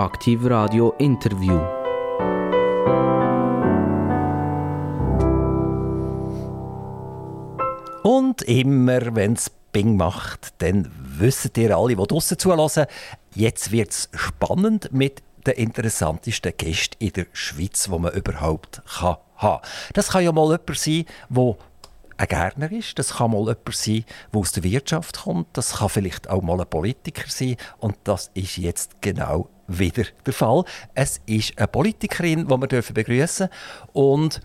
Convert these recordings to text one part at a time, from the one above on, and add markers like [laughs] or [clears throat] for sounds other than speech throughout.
Aktiv Radio Interview. Und immer, wenn es Bing macht, dann wisst ihr alle, die draussen zulassen, jetzt wird es spannend mit den interessantesten Gästen in der Schweiz, die man überhaupt kann haben Das kann ja mal jemand sein, der ein Gärtner ist, das kann mal jemand sein, der aus der Wirtschaft kommt, das kann vielleicht auch mal ein Politiker sein und das ist jetzt genau wieder der Fall. Es ist eine Politikerin, die wir begrüßen und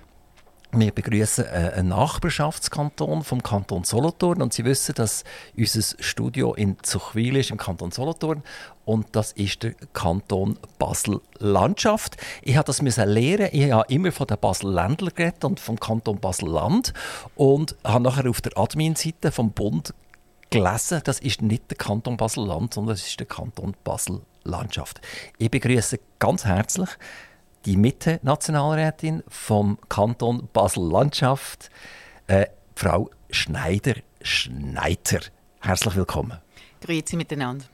wir begrüßen äh, einen Nachbarschaftskanton vom Kanton Solothurn und Sie wissen, dass unser Studio in Zuchwil ist im Kanton Solothurn und das ist der Kanton Basel-Landschaft. Ich habe das lernen. Ich habe immer von der Basel-Ländler geredet und vom Kanton Basel-Land und habe nachher auf der Admin-Seite vom Bund gelesen, das ist nicht der Kanton Basel-Land, sondern das ist der Kanton Basel-Landschaft. Ich begrüße ganz herzlich die Mitte-Nationalrätin vom Kanton Basel-Landschaft, äh, Frau Schneider-Schneider. Herzlich willkommen. Grüezi miteinander.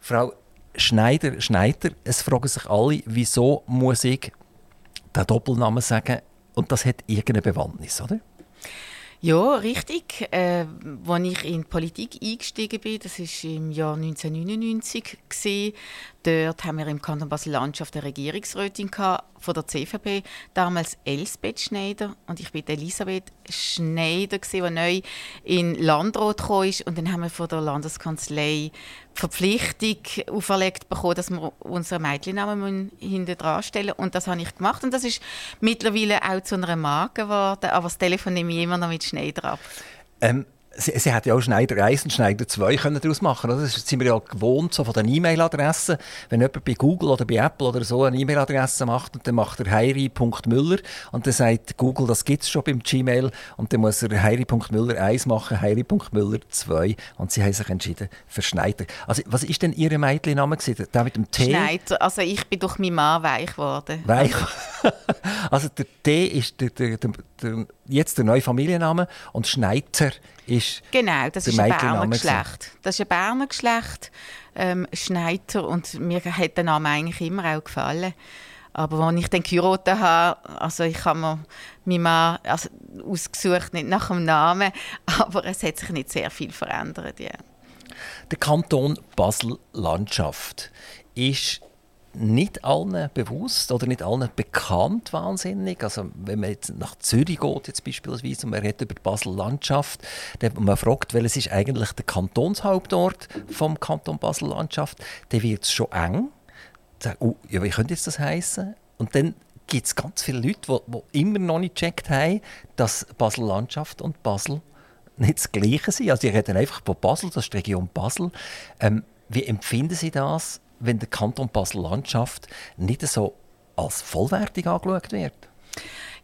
Frau Schneider-Schneider, es fragen sich alle, wieso muss ich den Doppelnamen sagen? Und das hat irgendeine Bewandtnis, oder? Ja, richtig. Äh, als ich in die Politik eingestiegen bin, das war im Jahr 1999, gewesen, dort haben wir im Kanton Basel-Landschaft eine Regierungsrätin von der CVP, damals Elsbeth Schneider und ich bin Elisabeth Schneider, die neu in Landrat kam. Und dann haben wir von der Landeskanzlei Verpflichtung auferlegt bekommen, dass wir unseren Mädchennamen hinten dran stellen Und das habe ich gemacht. Und das ist mittlerweile auch zu einer Marke geworden. Aber das Telefon nehme ich immer noch mit Schneider ab. Ähm, Sie, sie hätte ja auch Schneider 1 und Schneider 2 können daraus machen können. Das sind wir ja gewohnt so von den E-Mail-Adressen. Wenn jemand bei Google oder bei Apple oder so eine E-Mail-Adresse macht und dann macht er heiri.müller und dann sagt Google, das gibt es schon beim Gmail und dann muss er heiri.müller 1 machen, heiri.müller 2 und sie haben sich entschieden für Schneider. Also was ist denn Ihr Mädchenname gewesen? Der mit dem T? Schneider. Also ich bin durch meinen Mann weich geworden. Weich? [laughs] also der T ist der, der, der, der, jetzt der neue Familienname und Schneider ist Genau, das ist ein Berner Geschlecht. Das ist ein Berner Geschlecht, ähm, Schneider, und mir hat der Name eigentlich immer auch gefallen. Aber als ich dann geheiratet habe, also ich habe mir meinen Mann also ausgesucht, nicht nach dem Namen, [laughs] aber es hat sich nicht sehr viel verändert. Ja. Der Kanton Basel-Landschaft ist nicht allen bewusst oder nicht allen bekannt wahnsinnig. Also wenn man jetzt nach Zürich geht jetzt beispielsweise und man redet über die Basel-Landschaft, dann man fragt, welches ist eigentlich der Kantonshauptort vom Kanton Basel-Landschaft, dann wird es schon eng. Sagen, oh, ja, wie könnte jetzt das heißen? Und dann gibt es ganz viele Leute, die, immer noch nicht gecheckt haben, dass Basel-Landschaft und Basel nicht das Gleiche sind. Also die reden einfach von Basel, das ist die Region Basel. Ähm, wie empfinden Sie das? Wenn der Kanton Basel-Landschaft nicht so als vollwertig angeschaut wird?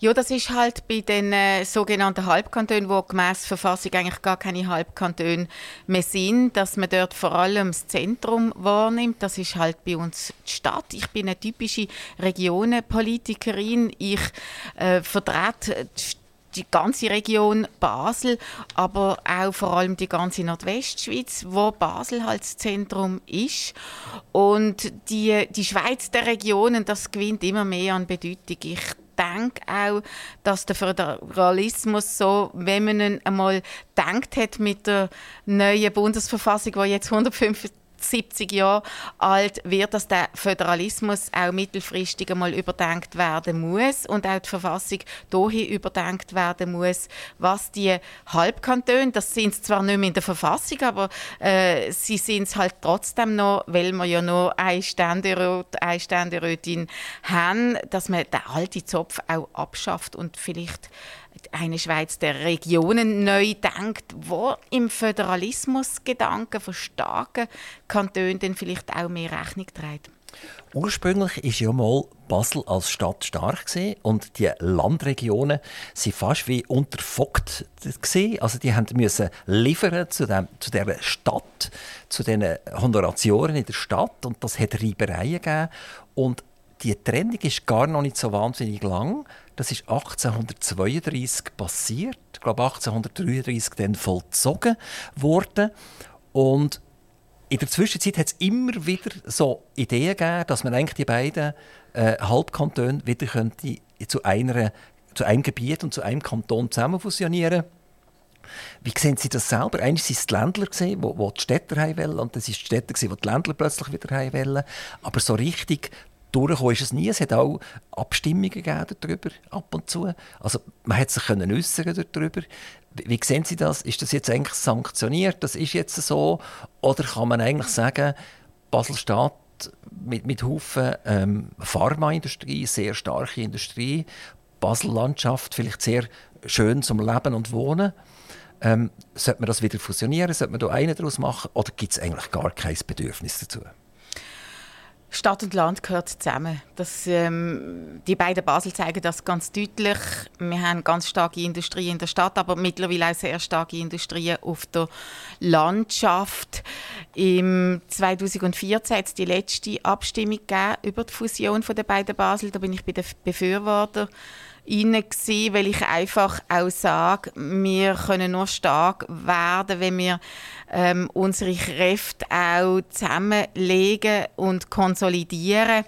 Ja, das ist halt bei den äh, sogenannten Halbkantonen, wo gemäß Verfassung eigentlich gar keine Halbkantone mehr sind, dass man dort vor allem das Zentrum wahrnimmt. Das ist halt bei uns die Stadt. Ich bin eine typische Regionenpolitikerin. Ich äh, vertrete die Stadt die ganze Region Basel, aber auch vor allem die ganze Nordwestschweiz, wo Basel halt das Zentrum ist. Und die, die Schweiz der Regionen, das gewinnt immer mehr an Bedeutung. Ich denke auch, dass der Föderalismus so, wenn man ihn einmal denkt hat mit der neuen Bundesverfassung, die jetzt 150 70 Jahre alt wird, dass der Föderalismus auch mittelfristig einmal überdenkt werden muss und auch die Verfassung dahin überdenkt werden muss, was die Halbkantone, das sind zwar nicht mehr in der Verfassung, aber äh, sie sind es halt trotzdem noch, weil wir ja nur ein Ständerat, eine Ständerätin haben, dass man den alten Zopf auch abschafft und vielleicht eine Schweiz der Regionen neu denkt, wo im Föderalismusgedanken von starken Kantonen dann vielleicht auch mehr Rechnung trägt. Ursprünglich ist ja mal Basel als Stadt stark und die Landregionen sind fast wie unterfockt Also die haben müssen liefern zu, dem, zu der Stadt, zu den Honoratioren in der Stadt und das hat Reibereien gegeben und die Trennung ist gar noch nicht so wahnsinnig lang. Das ist 1832 passiert, ich glaube 1833 dann vollzogen worden und in der Zwischenzeit hat es immer wieder so Ideen gegeben, dass man eigentlich die beiden äh, Halbkantone wieder könnte zu, einer, zu einem Gebiet und zu einem Kanton zusammen fusionieren wie sehen Sie das selber? Eigentlich waren es die Ländler, die, die die Städter und das waren die Städter, die die Ländler plötzlich wieder wollen. Aber so richtig durchgekommen ist es nie. Es hat auch Abstimmungen gegeben darüber, ab und zu. Also man hat sich können äußern darüber. Wie sehen Sie das? Ist das jetzt eigentlich sanktioniert? Das ist jetzt so? Oder kann man eigentlich sagen, Basel-Stadt mit, mit Haufen ähm, Pharmaindustrie, sehr starke Industrie, Basel-Landschaft vielleicht sehr schön zum Leben und Wohnen. Ähm, sollte man das wieder fusionieren? Sollte man da einen daraus machen? Oder gibt es eigentlich gar kein Bedürfnis dazu? Stadt und Land gehört zusammen. Das, ähm, die beiden Basel zeigen das ganz deutlich. Wir haben ganz starke Industrie in der Stadt, aber mittlerweile auch sehr starke Industrie auf der Landschaft. Im 2014 hat es die letzte Abstimmung über die Fusion der beiden Basel. Da bin ich bei den Befürwortern rein, weil ich einfach auch sage, wir können nur stark werden, wenn wir ähm, unsere Kräfte auch zusammenlegen und konsolidieren.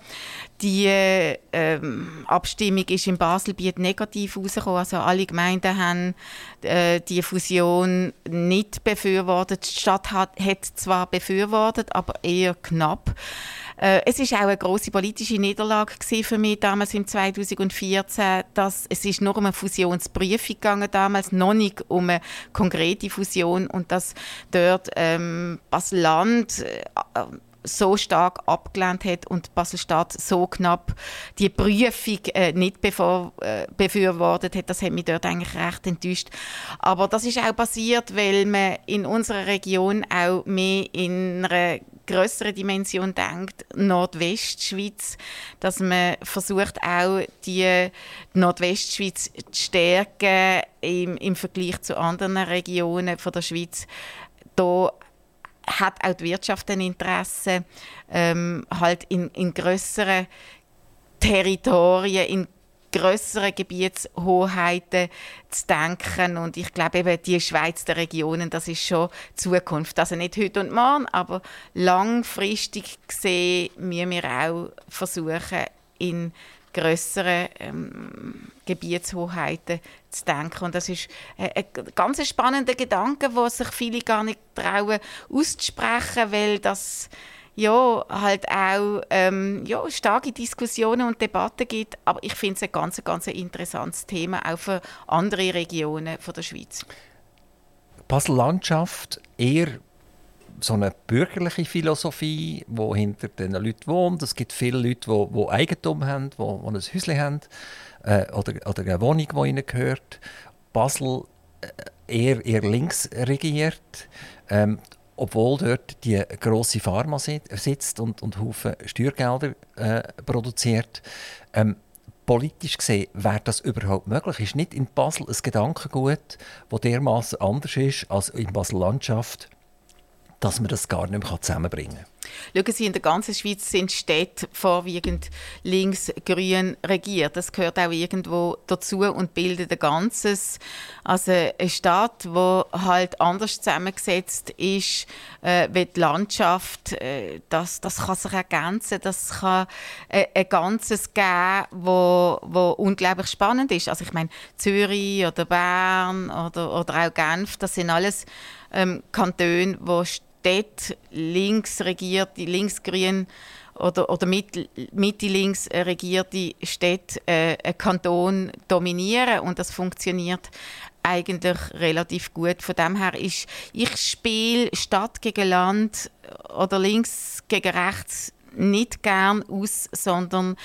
Die ähm, Abstimmung ist in Baselbiet negativ herausgekommen. Also alle Gemeinden haben äh, die Fusion nicht befürwortet. Die Stadt hat, hat zwar befürwortet, aber eher knapp. Äh, es ist auch eine große politische Niederlage für mich damals im 2014, dass es ist nur um eine Fusionsprüfung gegangen damals, noch nicht um eine konkrete Fusion und dass dort ähm, Basel-Land äh, so stark abgelehnt hat und Basel-Stadt so knapp die Prüfung äh, nicht bevor, äh, befürwortet hat, das hat mich dort eigentlich recht enttäuscht. Aber das ist auch passiert, weil man in unserer Region auch mehr in einer größere Dimension denkt, Nordwestschweiz, dass man versucht auch die Nordwestschweiz zu stärken im, im Vergleich zu anderen Regionen von der Schweiz. Da hat auch die Wirtschaft ein Interesse, ähm, halt in, in größeren Territorien, in größere Gebietshoheiten zu denken. Und ich glaube eben, die Schweiz der Regionen, das ist schon Zukunft. Also nicht heute und morgen, aber langfristig gesehen müssen wir auch versuchen, in größeren ähm, Gebietshoheiten zu denken. Und das ist ein, ganz spannender Gedanke, wo sich viele gar nicht trauen auszusprechen, weil das ja, halt auch ähm, ja, starke Diskussionen und Debatten gibt. Aber ich finde es ein ganz, ganz interessantes Thema, auch für andere Regionen von der Schweiz. Basel-Landschaft eher so eine bürgerliche Philosophie, die hinter den Leuten wohnt. Es gibt viele Leute, die, die Eigentum haben, die, die ein Häuschen haben äh, oder, oder eine Wohnung, die ihnen gehört. Basel äh, eher, eher links regiert. Ähm, obwohl dort die grosse Pharma sitzt und, und Haufen Steuergelder äh, produziert. Ähm, politisch gesehen, wäre das überhaupt möglich? Ist nicht in Basel ein Gedankengut, das dermaßen anders ist als in Basel-Landschaft, dass man das gar nicht mehr zusammenbringen kann? Schauen Sie, in der ganzen Schweiz sind Städte vorwiegend links-grün regiert. Das gehört auch irgendwo dazu und bildet ein Ganzes. Also eine Stadt, die halt anders zusammengesetzt ist, äh, wie die Landschaft, äh, das, das kann sich ergänzen. Das kann äh, ein Ganzes geben, wo, wo unglaublich spannend ist. Also ich meine, Zürich oder Bern oder, oder auch Genf, das sind alles ähm, Kantone, wo dort links regierte, linksgrün oder, oder Mitte-links regierte Städte äh, einen Kanton dominieren und das funktioniert eigentlich relativ gut. Von dem her ist, ich spiele Stadt gegen Land oder links gegen rechts nicht gern aus, sondern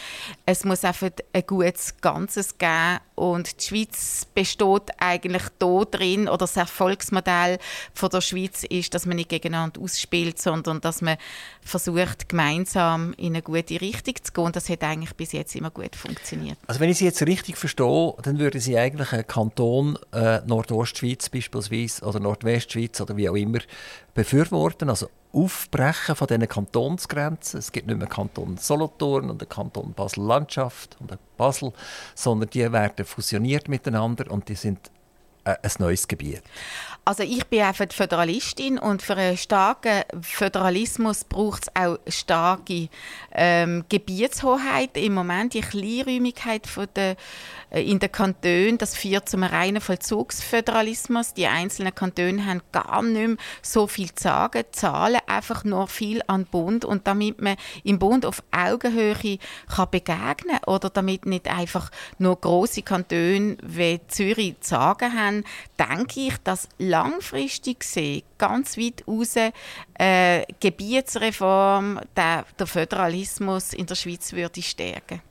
es muss einfach ein gutes Ganzes geben. Und die Schweiz besteht eigentlich da drin, oder das Erfolgsmodell von der Schweiz ist, dass man nicht gegeneinander ausspielt, sondern dass man versucht, gemeinsam in eine gute Richtung zu gehen. Und das hat eigentlich bis jetzt immer gut funktioniert. Also wenn ich Sie jetzt richtig verstehe, dann würden Sie eigentlich einen Kanton äh, Nordostschweiz beispielsweise oder Nordwestschweiz oder wie auch immer befürworten, also Aufbrechen von diesen Kantonsgrenzen. Es gibt nicht mehr Kanton Solothurn und den Kanton Basel-Landschaft und Basel, sondern die werden fusioniert miteinander und die sind äh, ein neues Gebiet. Also ich bin einfach Föderalistin und für einen starken Föderalismus braucht es auch starke ähm, Gebietshoheit. Im Moment die Kleinräumigkeit von der, äh, in den Kantonen, das führt zu einem reinen Vollzugsföderalismus. Die einzelnen Kantone haben gar nicht mehr so viel zu sagen, zahlen einfach nur viel an den Bund und damit man im Bund auf Augenhöhe kann begegnen oder damit nicht einfach nur große Kantone wie Zürich zu sagen haben, denke ich, dass langfristig gesehen, ganz weit raus, äh, Gebietsreform, der, der Föderalismus in der Schweiz würde stärken.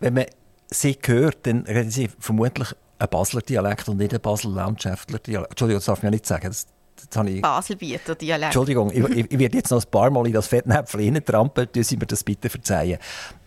Wenn man sie hört, dann reden sie vermutlich ein Basler Dialekt und nicht ein Basel-Landschaftler Dialekt. Entschuldigung, das darf ich ja nicht sagen. Das, das ich... Baselbieter Dialekt. Entschuldigung, ich, ich, werde jetzt noch ein paar Mal in das Fettnäpfchen hineintrampeln, Sie mir das bitte verzeihen.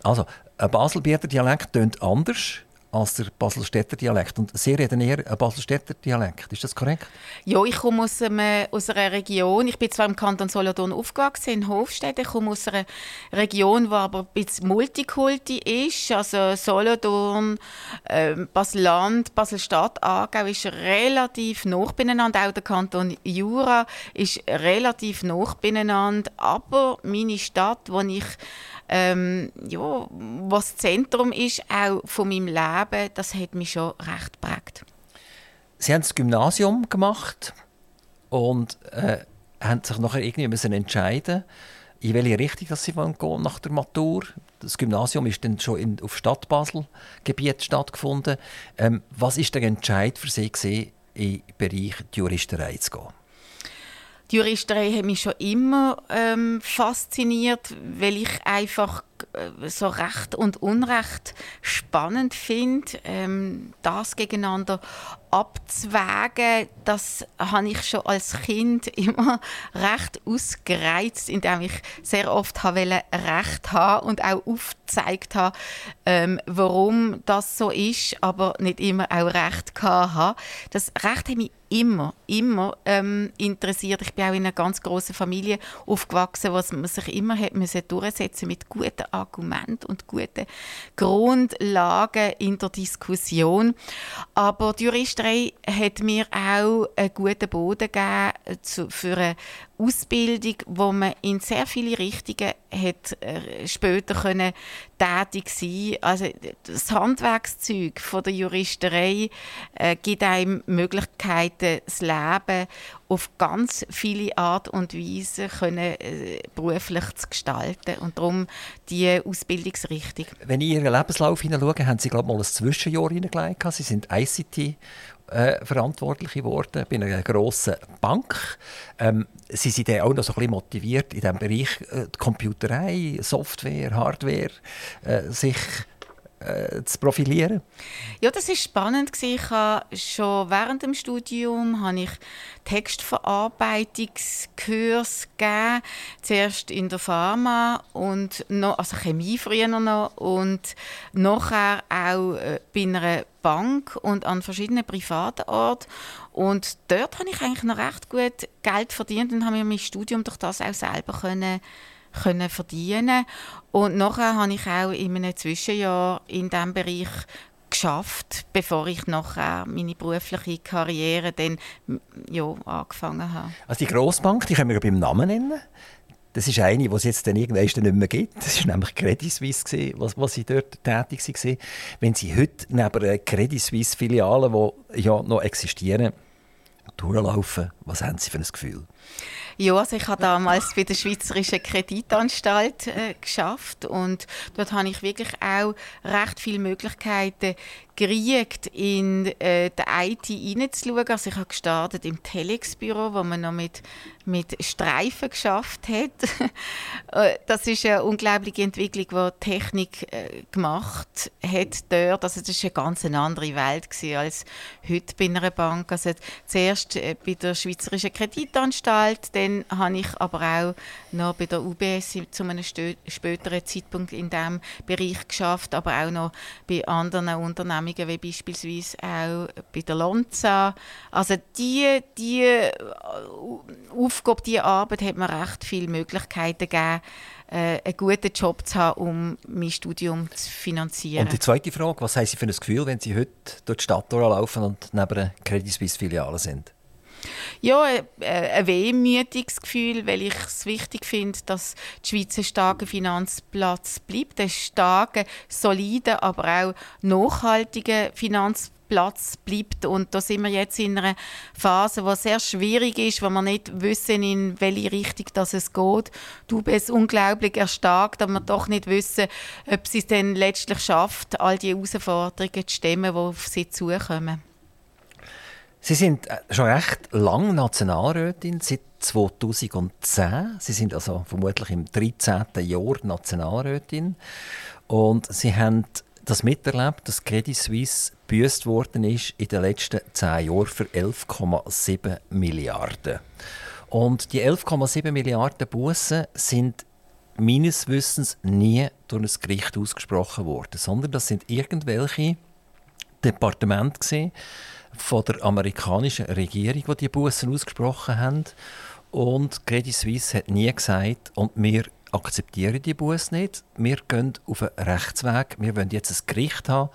Also, ein Baselbieter Dialekt klingt anders als der Baselstädter Dialekt. Und Sie reden eher ein Baselstädter Dialekt. Ist das korrekt? Ja, ich komme aus, einem, aus einer Region. Ich bin zwar im Kanton Solothurn aufgewachsen, in Hofstedt. Ich komme aus einer Region, die aber ein bisschen Multikulti ist. Also Solothurn, äh, Basel-Land, Basel-Stadt, Aargau ist relativ nah beieinander. Auch der Kanton Jura ist relativ nah beieinander. Aber meine Stadt, wo ich ähm, ja, was Zentrum ist, auch von meinem Leben, das hat mich schon recht geprägt. Sie haben das Gymnasium gemacht und äh, haben sich nachher irgendwie müssen entscheiden in welche Richtung dass sie gehen nach der Matur. Das Gymnasium ist dann schon in, auf Stadt Basel Gebiet stattgefunden. Ähm, was ist der Entscheid für Sie gewesen, in den Bereich Juristerei zu gehen? Die Juristerei hat mich schon immer ähm, fasziniert, weil ich einfach äh, so Recht und Unrecht spannend finde, ähm, das gegeneinander abzuwägen, das habe ich schon als Kind [laughs] immer recht ausgereizt, indem ich sehr oft habe Recht haben und auch aufgezeigt habe, ähm, warum das so ist, aber nicht immer auch Recht habe. Das Recht hat mich immer, immer ähm, interessiert. Ich bin auch in einer ganz großen Familie aufgewachsen, wo man sich immer hat müssen durchsetzen mit guten Argumenten und guten Grundlagen in der Diskussion. Aber die Juristerei hat mir auch einen guten Boden gegeben für eine Ausbildung, wo man in sehr viele Richtungen hat, äh, später können tätig sein Also das Handwerkszeug von der Juristerei äh, gibt einem Möglichkeiten, das Leben auf ganz viele Art und Weise können, äh, beruflich zu gestalten und darum die Ausbildungsrichtung. Wenn ich Ihren Lebenslauf hineinschaue, haben Sie glaube mal ein Zwischenjahr hineingelegt. Sie sind ICT äh, Verantwortliche geworden bei einer grossen Bank. Ähm, sie sind dann auch noch so ein bisschen motiviert in diesem Bereich äh, Computerei, Software, Hardware, äh, sich äh, zu profilieren? Ja, das ist spannend Ich schon während dem Studium habe ich Textverarbeitungskurs gegeben, zuerst in der Pharma und noch, also Chemie früher noch und nachher auch äh, bei einer Bank und an verschiedenen privaten Orten. Und dort habe ich eigentlich noch recht gut Geld verdient und habe mir mein Studium durch das auch selber können können verdienen und nachher habe ich auch in einem Zwischenjahr in diesem Bereich geschafft, bevor ich nachher meine berufliche Karriere dann ja, angefangen habe. Also die Grossbank, die können wir beim Namen nennen. Das ist eine, die es jetzt dann irgendwann nicht mehr gibt. Das war nämlich Credit Suisse, was, was sie dort tätig waren. Wenn Sie heute neben Credit Suisse-Filiale, die ja noch existieren, durchlaufen, was haben Sie für ein Gefühl? Ja, also ich habe damals bei der Schweizerischen Kreditanstalt äh, geschafft und dort habe ich wirklich auch recht viele Möglichkeiten gekriegt, in äh, die IT hineinzuschauen. Also ich habe gestartet im Telex-Büro, wo man noch mit, mit Streifen geschafft hat. [laughs] Äh, das ist eine unglaubliche Entwicklung, die Technik äh, gemacht hat dort. Also das war eine ganz andere Welt als heute bei einer Bank. Also zuerst äh, bei der Schweizerischen Kreditanstalt, dann habe ich aber auch noch bei der UBS zu einem späteren Zeitpunkt in diesem Bereich geschafft, aber auch noch bei anderen Unternehmungen, wie beispielsweise auch bei der Lonza. Also die, die äh, Aufgabe, diese Arbeit hat mir recht viele Möglichkeiten gegeben, äh, einen guten Job zu haben, um mein Studium zu finanzieren. Und die zweite Frage, was haben Sie für ein Gefühl, wenn Sie heute durch die Stadt laufen und neben einer Credit Suisse Filiale sind? Ja, äh, ein wehmütiges Gefühl, weil ich es wichtig finde, dass die Schweiz ein starker Finanzplatz bleibt. Ein starker, solider, aber auch nachhaltiger Finanzplatz Platz bleibt. Und da sind wir jetzt in einer Phase, die sehr schwierig ist, wo wir nicht wissen, in welche Richtung das es geht. Du bist unglaublich erstarkt, aber wir doch nicht wissen, ob sie es dann letztlich schafft, all die Herausforderungen zu stemmen, die auf sie zukommen. Sie sind äh, schon recht lang Nationalrätin, seit 2010. Sie sind also vermutlich im 13. Jahr Nationalrätin. Und Sie haben das miterlebt, dass Credit Suisse gebüßt worden ist in den letzten zehn Jahren für 11,7 Milliarden. Und die 11,7 Milliarden Bussen sind meines Wissens nie durch ein Gericht ausgesprochen worden, sondern das sind irgendwelche Departemente von der amerikanischen Regierung, die die Bussen ausgesprochen haben. Und Credit Suisse hat nie gesagt, und wir akzeptieren die Busse nicht. Wir gehen auf einen Rechtsweg. Wir wollen jetzt ein Gericht haben,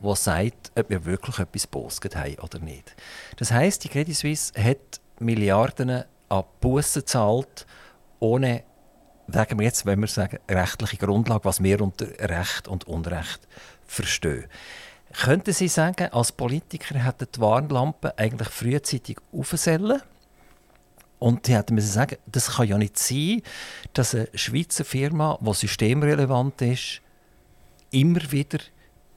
das sagt, ob wir wirklich etwas bosget haben oder nicht. Das heißt, die Credit Suisse hat Milliarden an Bussen gezahlt, ohne, sagen wir jetzt, wenn wir sagen, rechtliche Grundlage, was wir unter Recht und Unrecht verstehen. Könnten Sie sagen, als Politiker hätten die Warnlampe eigentlich frühzeitig aufsellen und die hätten müssen sagen, das kann ja nicht sein, dass eine Schweizer Firma, die systemrelevant ist, immer wieder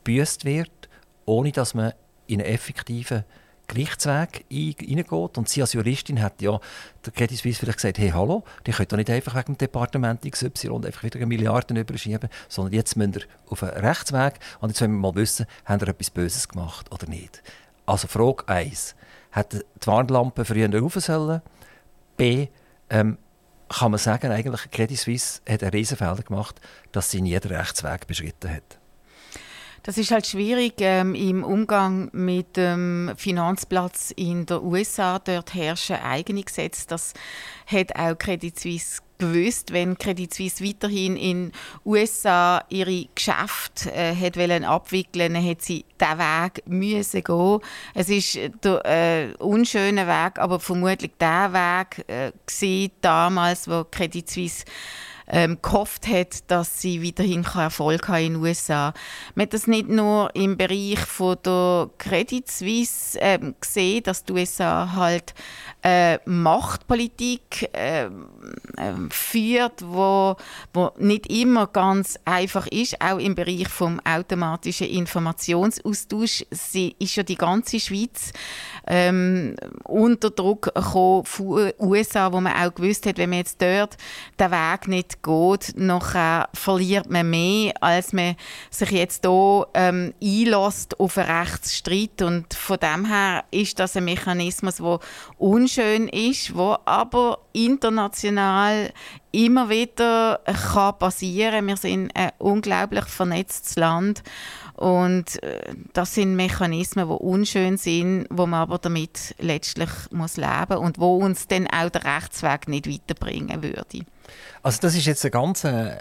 gebüßt wird, ohne dass man in einen effektiven Gerichtsweg hineingeht. Und sie als Juristin hat ja der Credit Suisse vielleicht gesagt, hey, hallo, die könnt doch nicht einfach wegen dem Departement XY einfach wieder Milliarden überschieben, sondern jetzt müsst ihr auf einen Rechtsweg und jetzt wollen wir mal wissen, haben ihr etwas Böses gemacht oder nicht. Also Frage 1. Hat die Warnlampe früher rauf sollen? B. Ähm, kann man sagen, eigentlich Credit Suisse hat einen Riesenfehler gemacht, dass sie nie den Rechtsweg beschritten hat. Das ist halt schwierig ähm, im Umgang mit dem Finanzplatz in den USA. Dort herrschen eigene Gesetze. Das hat auch Credit Suisse gewusst, wenn Credit Suisse weiterhin in USA ihre Geschäfte äh, hat wollen abwickeln, dann hat sie diesen Weg müssen gehen. Es ist der äh, unschöne Weg, aber vermutlich der Weg äh, damals, wo Credit Suisse ähm, gehofft hat, dass sie weiterhin Erfolg haben in den USA. Man hat das nicht nur im Bereich von der Credit Suisse äh, gesehen, dass die USA halt äh, Machtpolitik äh, führt, wo, wo nicht immer ganz einfach ist, auch im Bereich vom automatischen Informationsaustausch. Sie ist ja die ganze Schweiz ähm, unter Druck gekommen von USA, wo man auch gewusst hat, wenn man jetzt dort den Weg nicht geht, nachher verliert man mehr, als man sich jetzt hier ähm, einlässt auf einen Rechtsstreit. Und von dem her ist das ein Mechanismus, der unschön ist, wo aber international immer wieder kann passieren. Wir sind ein unglaublich vernetztes Land und äh, das sind Mechanismen, die unschön sind, wo man aber damit letztlich muss leben und wo uns dann auch der Rechtsweg nicht weiterbringen würde. Also das ist jetzt eine ganz äh,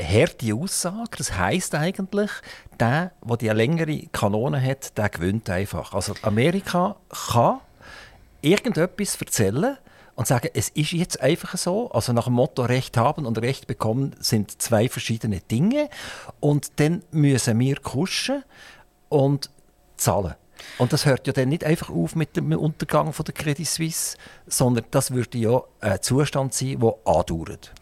harte Aussage. Das heißt eigentlich, der, der die längere Kanone hat, der gewinnt einfach. Also Amerika kann irgendetwas erzählen und sagen, es ist jetzt einfach so. Also nach dem Motto Recht haben und Recht bekommen sind zwei verschiedene Dinge. Und dann müssen wir kuschen und zahlen. Und das hört ja dann nicht einfach auf mit dem Untergang von der Credit Suisse, sondern das würde ja ein Zustand sein, der andauert.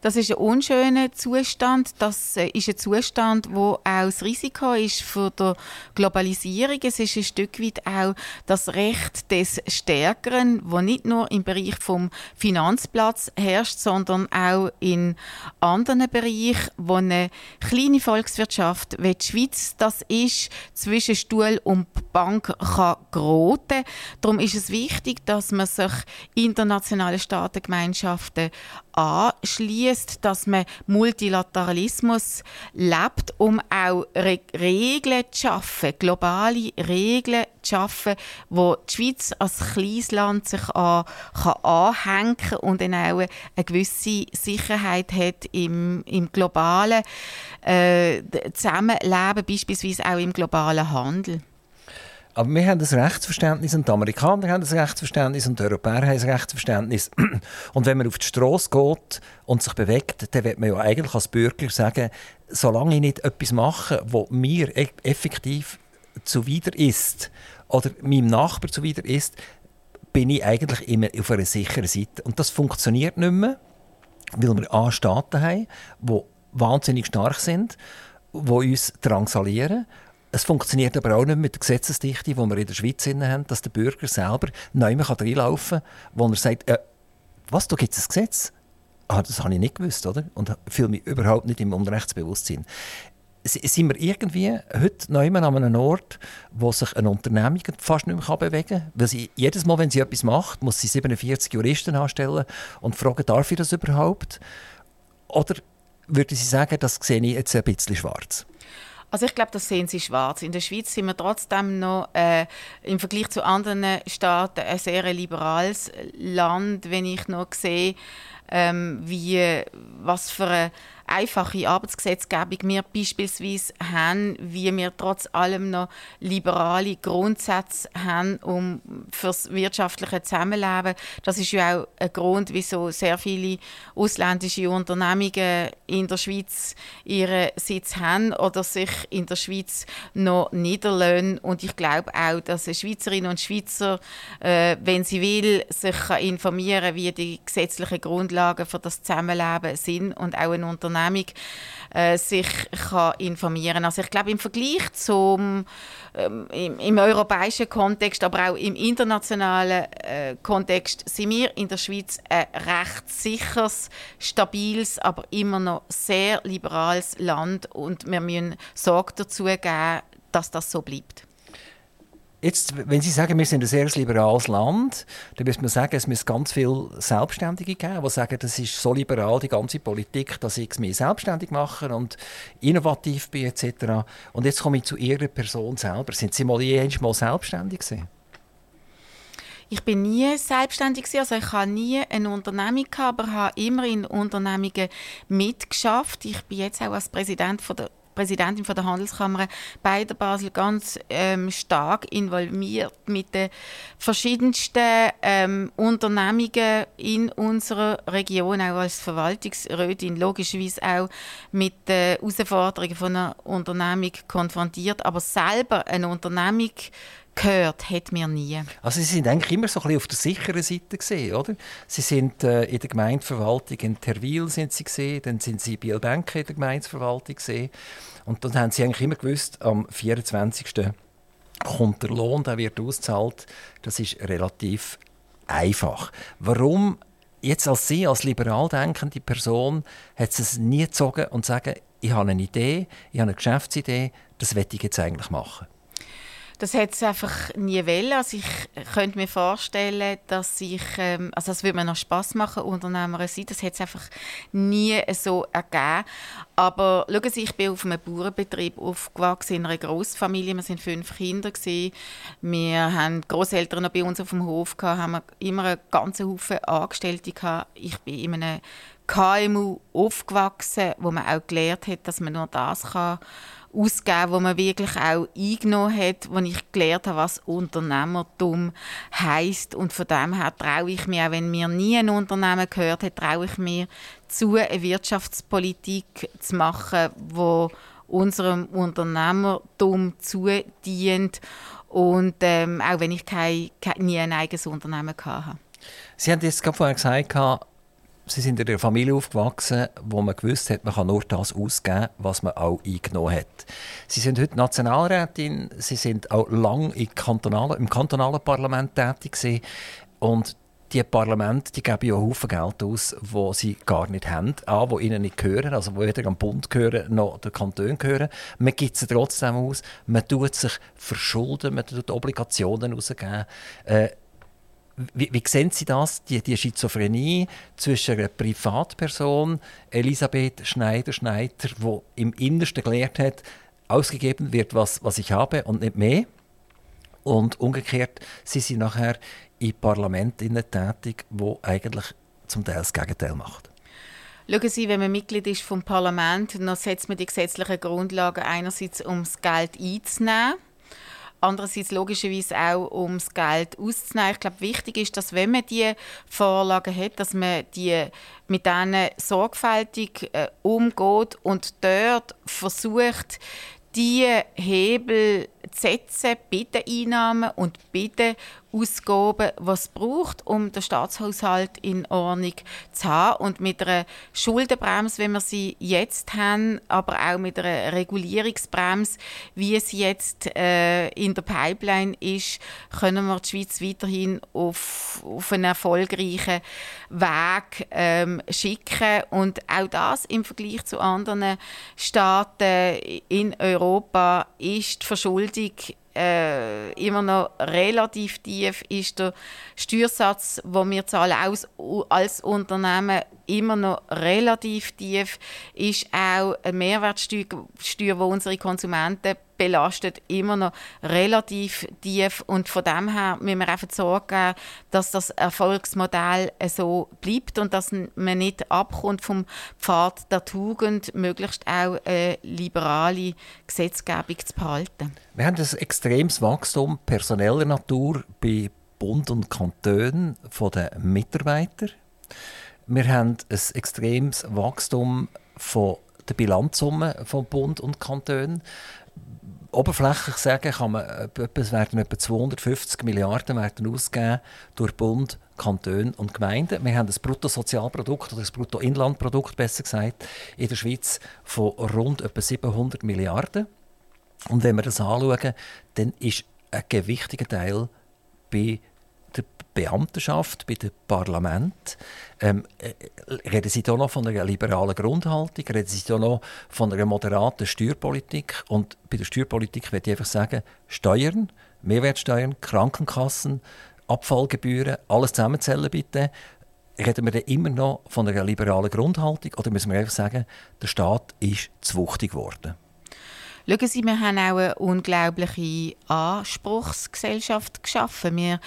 Das ist ein unschöner Zustand. Das äh, ist ein Zustand, wo auch das Risiko ist für die Globalisierung. Es ist ein Stück weit auch das Recht des Stärkeren, wo nicht nur im Bereich vom Finanzplatz herrscht, sondern auch in anderen Bereichen, wo eine kleine Volkswirtschaft, wie die Schweiz das ist, zwischen Stuhl und Bank kann geraten. Darum ist es wichtig, dass man sich internationale Staatengemeinschaften anschließt, dass man Multilateralismus lebt, um auch Re Regeln zu schaffen, globale Regeln zu schaffen, wo die Schweiz als kleines Land sich an, kann anhängen und dann auch eine gewisse Sicherheit hat im, im globalen äh, Zusammenleben, beispielsweise auch im globalen Handel. Aber wir haben das Rechtsverständnis und die Amerikaner haben das Rechtsverständnis und die Europäer haben das Rechtsverständnis. [clears throat] Und wenn man auf die Straße geht und sich bewegt, dann wird man ja eigentlich als Bürger sagen, solange ich nicht etwas mache, was mir e- effektiv zuwider ist oder meinem Nachbar zuwider ist, bin ich eigentlich immer auf einer sicheren Seite. Und das funktioniert nicht mehr, weil wir A Staaten haben, die wahnsinnig stark sind, die uns drangsalieren. Es funktioniert aber auch nicht mit der Gesetzesdichte, die wir in der Schweiz haben, dass der Bürger selber neu reinlaufen kann, wo er sagt, äh, was, da gibt es ein Gesetz? Ah, das habe ich nicht gewusst, oder? Und fühle mich überhaupt nicht im Unrechtsbewusstsein sind wir irgendwie heute neu an einem Ort, wo sich eine Unternehmung fast nicht mehr bewegen kann. Weil sie, jedes Mal, wenn sie etwas macht, muss sie 47 Juristen anstellen und fragen, darf ich das überhaupt? Oder würde sie sagen, das sehe ich jetzt ein bisschen schwarz? Also ich glaube, das sehen Sie schwarz. In der Schweiz sind wir trotzdem noch äh, im Vergleich zu anderen Staaten ein sehr liberales Land, wenn ich noch sehe, ähm, wie, was für eine einfache Arbeitsgesetzgebung wir beispielsweise haben, wie wir trotz allem noch liberale Grundsätze haben um fürs wirtschaftliche Zusammenleben. Das ist ja auch ein Grund, wieso sehr viele ausländische Unternehmungen in der Schweiz ihren Sitz haben oder sich in der Schweiz noch niederlassen. Und ich glaube auch, dass eine Schweizerin und Schweizer, äh, wenn sie will, sich informieren wie die gesetzlichen Grundlagen für das Zusammenleben sind und auch ein Unternehmen Unternehmung äh, sich kann informieren Also ich glaube, im Vergleich zum ähm, im, im, europäischen Kontext, aber auch im internationalen äh, Kontext sind wir in der Schweiz ein recht sicheres, stabiles, aber immer noch sehr liberales Land und wir müssen Sorge dazu geben, dass das so bleibt. Jetzt, wenn Sie sagen, wir sind ein sehr liberales Land, dann müsste man sagen, es muss ganz viele Selbstständige geben, die sagen, das ist so liberal, die ganze Politik, dass ich es mir selbstständig mache und innovativ bin etc. Und jetzt komme ich zu Ihrer Person selber. Sind Sie mal jemals mal selbstständig gewesen? Ich bin nie selbstständig also ich habe nie eine Unternehmung gehabt, aber habe immer in Unternehmungen mitgeschafft. Ich bin jetzt auch als Präsident von der Präsidentin von der Handelskammer bei der Basel ganz ähm, stark involviert mit den verschiedensten ähm, Unternehmungen in unserer Region, auch als Verwaltungsrätin, logischerweise auch mit den Herausforderungen von einer Unternehmung konfrontiert, aber selber eine Unternehmung gehört hat mir nie. Also Sie sind eigentlich immer so ein bisschen auf der sicheren Seite gesehen, oder? Sie sind äh, in der Gemeindeverwaltung in Terwil sind Sie gesehen, dann sind Sie bei Bielbenke in der Gemeindeverwaltung gesehen und dann haben Sie eigentlich immer gewusst, am 24. kommt der Lohn, der wird ausgezahlt. Das ist relativ einfach. Warum jetzt als Sie, als liberal denkende Person, hat es nie gezogen und sagen, ich habe eine Idee, ich habe eine Geschäftsidee, das werde ich jetzt eigentlich machen? Das hätte es einfach nie wollen. Also ich könnte mir vorstellen, dass ich, ähm, also das würde mir noch Spass machen, Unternehmer sein. Das hätte es einfach nie so ergeben. Aber schauen Sie, ich bin auf einem Bauernbetrieb aufgewachsen, in einer Großfamilie. Wir sind fünf Kinder gewesen. Wir haben Großeltern noch bei uns auf dem Hof gehabt, haben immer einen ganzen Haufen Angestellte gehabt. Ich bin in einem KMU aufgewachsen, wo man auch gelernt hat, dass man nur das kann ausgeben, wo man wirklich auch eingenommen hat, wo ich gelernt habe, was Unternehmertum heißt und von dem her traue ich mir, auch wenn mir nie ein Unternehmen gehört hat, traue ich mir zu, eine Wirtschaftspolitik zu machen, wo unserem Unternehmertum zudient und ähm, auch wenn ich kein, kein, nie ein eigenes Unternehmen hatte. Sie haben jetzt gerade vorher gesagt, Sie sind in einer Familie aufgewachsen, wo man gewusst hat, man kann nur das ausgeben, was man auch eingenommen hat. Sie sind heute Nationalrätin, Sie sind auch lange im kantonalen, im kantonalen Parlament tätig gewesen. und die Parlamente die geben ja Haufen Geld aus, wo sie gar nicht haben. A, wo ihnen nicht gehören, also wo weder am Bund gehören noch der Kanton gehören. Man gibt sie trotzdem aus. Man tut sich verschulden, man tut Obligationen ausgeben. Äh, wie, wie sehen Sie das, die, die Schizophrenie zwischen einer Privatperson, Elisabeth Schneider-Schneider, die im Innersten gelehrt hat, ausgegeben wird, was, was ich habe und nicht mehr? Und umgekehrt, sie sind nachher in Parlamenten tätig, wo eigentlich zum Teil das Gegenteil macht. Schauen Sie, wenn man Mitglied ist vom Parlament, dann setzt man die gesetzlichen Grundlagen einerseits, um das Geld einzunehmen andererseits logischerweise auch, um das Geld auszunehmen. Ich glaube, wichtig ist, dass wenn man diese Vorlagen hat, dass man die mit denen sorgfältig äh, umgeht und dort versucht, die Hebel zu setzen bei den Einnahmen und bei den Ausgaben, was es braucht, um den Staatshaushalt in Ordnung zu haben. Und mit einer Schuldenbremse, wie wir sie jetzt haben, aber auch mit einer Regulierungsbremse, wie es jetzt äh, in der Pipeline ist, können wir die Schweiz weiterhin auf, auf einen erfolgreichen Weg ähm, schicken. Und auch das im Vergleich zu anderen Staaten in Europa ist die Verschuldung äh, immer noch relativ tief ist der Steuersatz, den wir zahlen als, als Unternehmen immer noch relativ tief, ist auch eine Mehrwertsteuer, die unsere Konsumenten belastet, immer noch relativ tief. Und von dem her müssen wir einfach sorgen, dass das Erfolgsmodell so bleibt und dass man nicht abkommt vom Pfad der Tugend, möglichst auch eine liberale Gesetzgebung zu behalten. Wir haben ein extremes Wachstum personeller Natur bei Bund und Kantonen von den Mitarbeitern. Wir haben ein extremes Wachstum von der Bilanzsumme von Bund und Kantonen. Oberflächlich sagen kann man, es werden etwa 250 Milliarden werden ausgegeben durch Bund, Kantone und Gemeinden. Wir haben ein Bruttosozialprodukt oder ein Bruttoinlandprodukt besser gesagt in der Schweiz von rund etwa 700 Milliarden. Und wenn wir das anschauen, dann ist ein gewichtiger Teil bei der Beamtenschaft, bei dem Parlament. Ähm, äh, reden Sie hier noch von einer liberalen Grundhaltung? Reden Sie hier noch von einer moderaten Steuerpolitik? Und bei der Steuerpolitik würde ich einfach sagen, Steuern, Mehrwertsteuern, Krankenkassen, Abfallgebühren, alles zusammenzählen bitte. Reden wir dann immer noch von einer liberalen Grundhaltung oder müssen wir einfach sagen, der Staat ist zu wuchtig geworden? Schauen Sie, wir haben auch eine unglaubliche Anspruchsgesellschaft geschaffen. Wir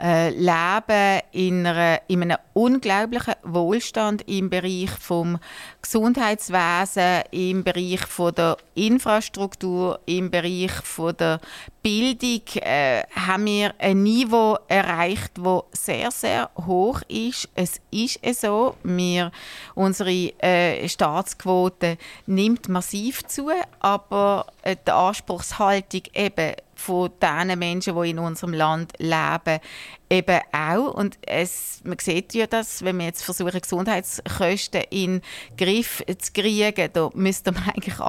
äh, leben in, einer, in einem unglaublichen Wohlstand im Bereich vom Gesundheitswesen, im Bereich von der Infrastruktur, im Bereich von der Bildung äh, haben wir ein Niveau erreicht, das sehr, sehr hoch ist. Es ist so, wir, unsere äh, Staatsquote nimmt massiv zu, aber äh, die Anspruchshaltung eben von den Menschen, die in unserem Land leben, eben auch. Und es, man sieht ja das, wenn wir jetzt versuchen, Gesundheitskosten in den Griff zu kriegen, da müsste man [laughs] eigentlich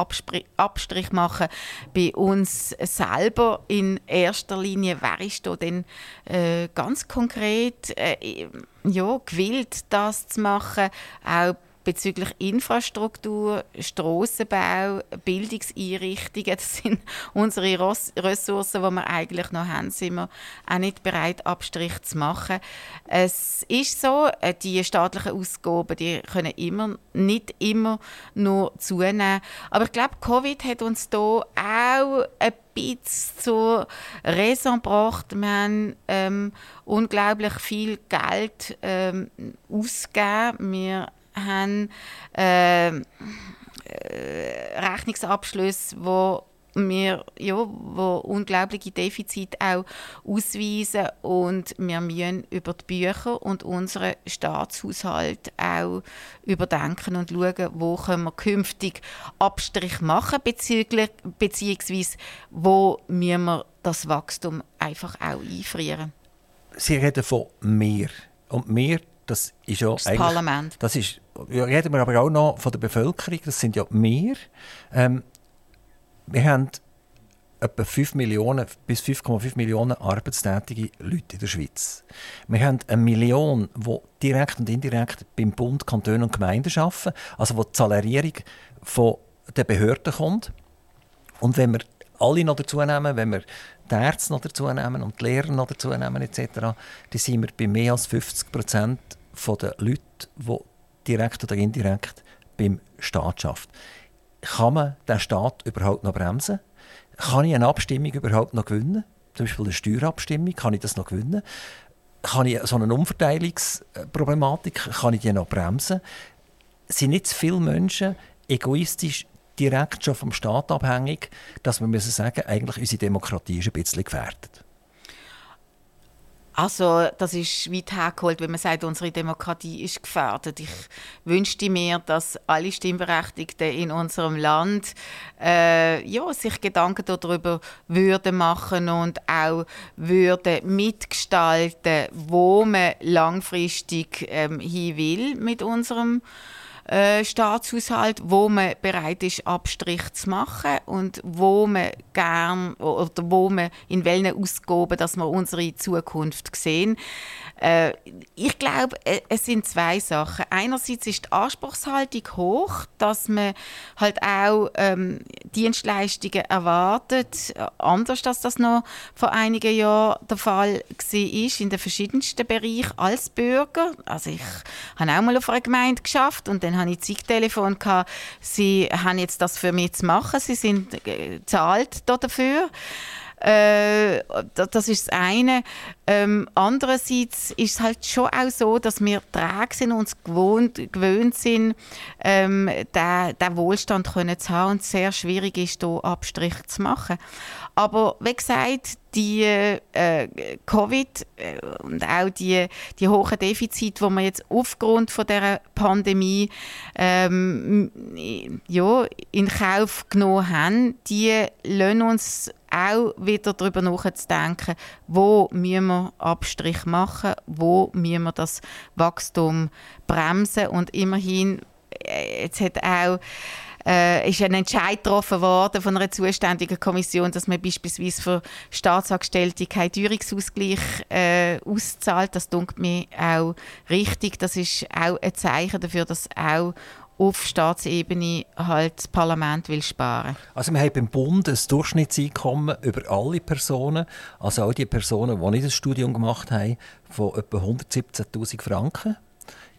Abstrich machen bei uns selber in erster Linie. Wer ist da denn äh, ganz konkret äh, ja, gewillt, das zu machen? Auch bezüglich Infrastruktur, Strassenbau, Bildungseinrichtungen, [laughs] das sind unsere Ressourcen, die wir eigentlich noch haben, sind wir auch nicht bereit, Abstrich zu machen. Es ist so, äh, die staatlichen Ausgaben, die können immer, nicht immer nur zunehmen. Aber ich glaube, Covid hat uns da auch ein bisschen zur Raison gebracht. Wir haben ähm, unglaublich viel Geld ähm, ausgegeben. Wir haben äh, Rechnungsabschlüsse, wo wir ja, wo unglaubliche Defizite auch ausweisen und wir müssen über die Bücher und unseren Staatshaushalt auch überdenken und schauen, wo können wir künftig Abstrich machen bezüglich, beziehungsweise wo müssen wir das Wachstum einfach auch einfrieren. Sie reden von mehr und mehr das ist ja das Parlament. Das ist, ja, reden wir aber auch noch von der Bevölkerung, das sind ja mehr. Ähm, wir haben etwa 5 Millionen bis 5,5 Millionen arbeitstätige Leute in der Schweiz. Wir haben eine Million, die direkt und indirekt beim Bund, Kanton und Gemeinden arbeiten, also wo die Salärierung von den Behörden kommt. Und wenn wir alle noch dazu nehmen, wenn wir die Ärzte noch dazu nehmen und die Lehrer noch dazu nehmen etc., dann sind wir bei mehr als 50 Prozent der Leute, die direkt oder indirekt beim Staat arbeiten. Kann man den Staat überhaupt noch bremsen? Kann ich eine Abstimmung überhaupt noch gewinnen? Zum Beispiel eine Steuerabstimmung, kann ich das noch gewinnen? Kann ich so eine Umverteilungsproblematik, kann ich die noch bremsen? Sind nicht zu viele Menschen egoistisch direkt schon vom Staat abhängig, dass wir müssen sagen, eigentlich unsere Demokratie ist ein bisschen gefährdet? Also, das ist weit hergeholt, wenn man sagt, unsere Demokratie ist gefährdet. Ich wünschte mir, dass alle Stimmberechtigten in unserem Land äh, ja, sich Gedanken darüber würden machen und auch würden mitgestalten, wo man langfristig ähm, hin will mit unserem äh, Staatshaushalt, wo man bereit ist, Abstrich zu machen und wo man gern oder wo man in welchen Ausgaben, dass wir unsere Zukunft sehen. Äh, ich glaube, äh, es sind zwei Sachen. Einerseits ist die Anspruchshaltung hoch, dass man halt auch ähm, Dienstleistungen erwartet, anders als das noch vor einigen Jahren der Fall war, in den verschiedensten Bereichen als Bürger. Also ich habe auch mal auf einer Gemeinde geschafft und dann hatte ich Zeittelefon sie haben jetzt das für mich zu machen, sie sind äh, zahlt dafür. Äh, das ist das eine. Ähm, andererseits ist es halt schon auch so, dass wir träge sind uns gewohnt, gewöhnt sind, ähm, den, den Wohlstand können zu haben und sehr schwierig ist, hier Abstriche zu machen. Aber wie gesagt, die äh, Covid äh, und auch die, die hohen Defizite, die wir jetzt aufgrund von der Pandemie ähm, ja, in Kauf genommen haben, die lassen uns auch wieder darüber nachzudenken, wo müssen wir Abstrich machen, wo müssen wir das Wachstum bremsen und immerhin, äh, jetzt hat auch äh, ist ein Entscheid getroffen worden von einer zuständigen Kommission, dass man beispielsweise für Staatsangestellte keinen Teuerungsausgleich äh, auszahlt. Das tut mir auch richtig. Das ist auch ein Zeichen dafür, dass auch auf Staatsebene halt das Parlament will sparen. Also wir haben beim Bund ein Durchschnittseinkommen über alle Personen, also all die Personen, die nicht das Studium gemacht haben, von etwa 117'000 Franken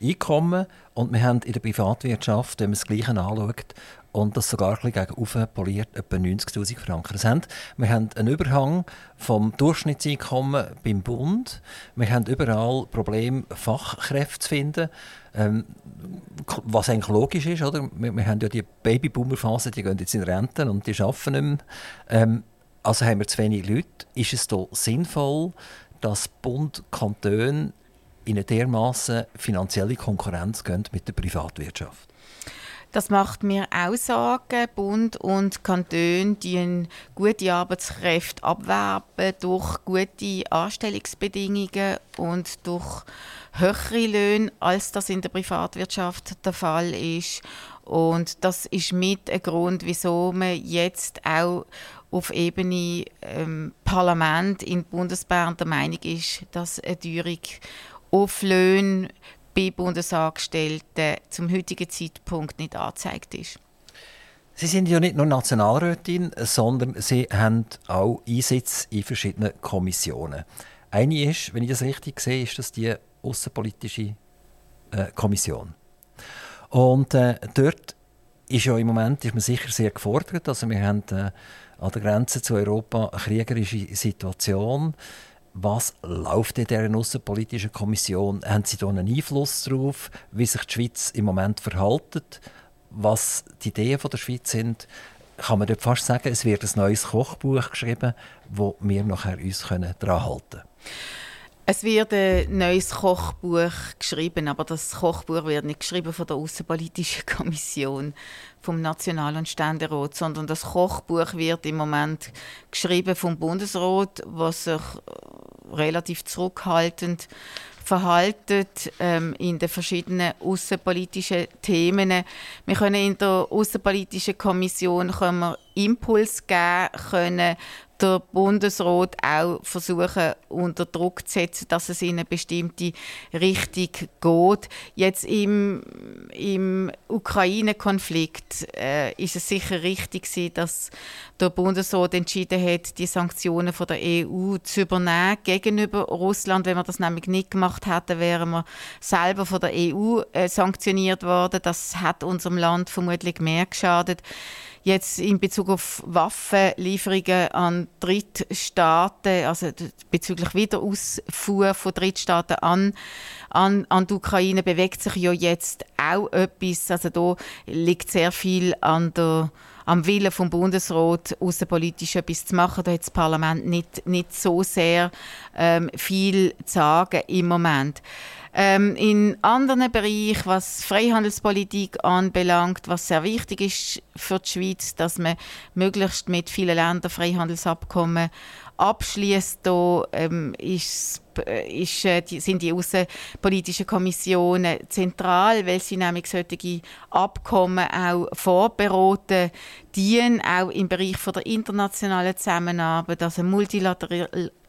Einkommen und wir haben in der Privatwirtschaft, wenn man das Gleiche anschaut, und das sogar ein gegen poliert, etwa 90'000 Franken. Das heißt, wir haben einen Überhang vom Durchschnittseinkommen beim Bund. Wir haben überall Probleme, Fachkräfte zu finden. Ähm, was eigentlich logisch ist, oder? Wir, wir haben ja die Babyboomer-Phase, die gehen jetzt in Rente und die arbeiten nicht mehr. Ähm, also haben wir zu wenig Leute. Ist es da sinnvoll, dass Bund, Kantone in eine dermaßen finanzielle Konkurrenz gehen mit der Privatwirtschaft? Das macht mir auch Sorgen. Bund und Kantone die gute Arbeitskräfte abwerben durch gute Anstellungsbedingungen und durch höhere Löhne, als das in der Privatwirtschaft der Fall ist. Und das ist mit ein Grund, wieso man jetzt auch auf Ebene ähm, Parlament in Bundesbern der Meinung ist, dass eine Teuerung auf Löhne bei Bundesangestellten zum heutigen Zeitpunkt nicht angezeigt ist. Sie sind ja nicht nur Nationalrätin, sondern Sie haben auch Einsitz in verschiedenen Kommissionen. Eine ist, wenn ich das richtig sehe, ist das die Außenpolitische äh, Kommission. Und äh, dort ist ja im Moment ist man sicher sehr gefordert. Also wir haben äh, an der Grenze zu Europa eine kriegerische Situation. Was läuft in dieser Außenpolitischen Kommission? Haben Sie da einen Einfluss darauf, wie sich die Schweiz im Moment verhält? Was die Ideen der Schweiz sind? Kann man dort fast sagen, es wird ein neues Kochbuch geschrieben, wo wir nachher uns daran halten können? Es wird ein neues Kochbuch geschrieben, aber das Kochbuch wird nicht geschrieben von der Außenpolitischen [laughs] Kommission vom National- und Ständerat, sondern das Kochbuch wird im Moment geschrieben vom Bundesrat, was sich äh, relativ zurückhaltend verhaltet ähm, in den verschiedenen außenpolitischen Themen. Wir können in der außenpolitischen Kommission können wir Impuls geben, können der Bundesrat auch versuchen, unter Druck zu setzen, dass es in eine bestimmte Richtung geht. Jetzt im, im Ukraine-Konflikt äh, ist es sicher richtig gewesen, dass der Bundesrat entschieden hat, die Sanktionen von der EU zu übernehmen gegenüber Russland. Wenn wir das nämlich nicht gemacht hätten, wären wir selber von der EU äh, sanktioniert worden. Das hat unserem Land vermutlich mehr geschadet. Jetzt in Bezug auf Waffenlieferungen an Drittstaaten, also bezüglich Wiederausfuhr von Drittstaaten an, an, an die Ukraine, bewegt sich ja jetzt auch etwas. Also da liegt sehr viel an der am Willen vom Bundesrat außenpolitisch etwas zu machen. Da hat das Parlament nicht, nicht so sehr ähm, viel zu sagen im Moment. Ähm, in anderen Bereichen, was Freihandelspolitik anbelangt, was sehr wichtig ist für die Schweiz, dass man möglichst mit vielen Ländern Freihandelsabkommen abschließt. Ähm, ist, ist, äh, die, sind die außenpolitischen Kommissionen zentral, weil sie nämlich solche Abkommen auch vorberaten, dienen auch im Bereich von der internationalen Zusammenarbeit, also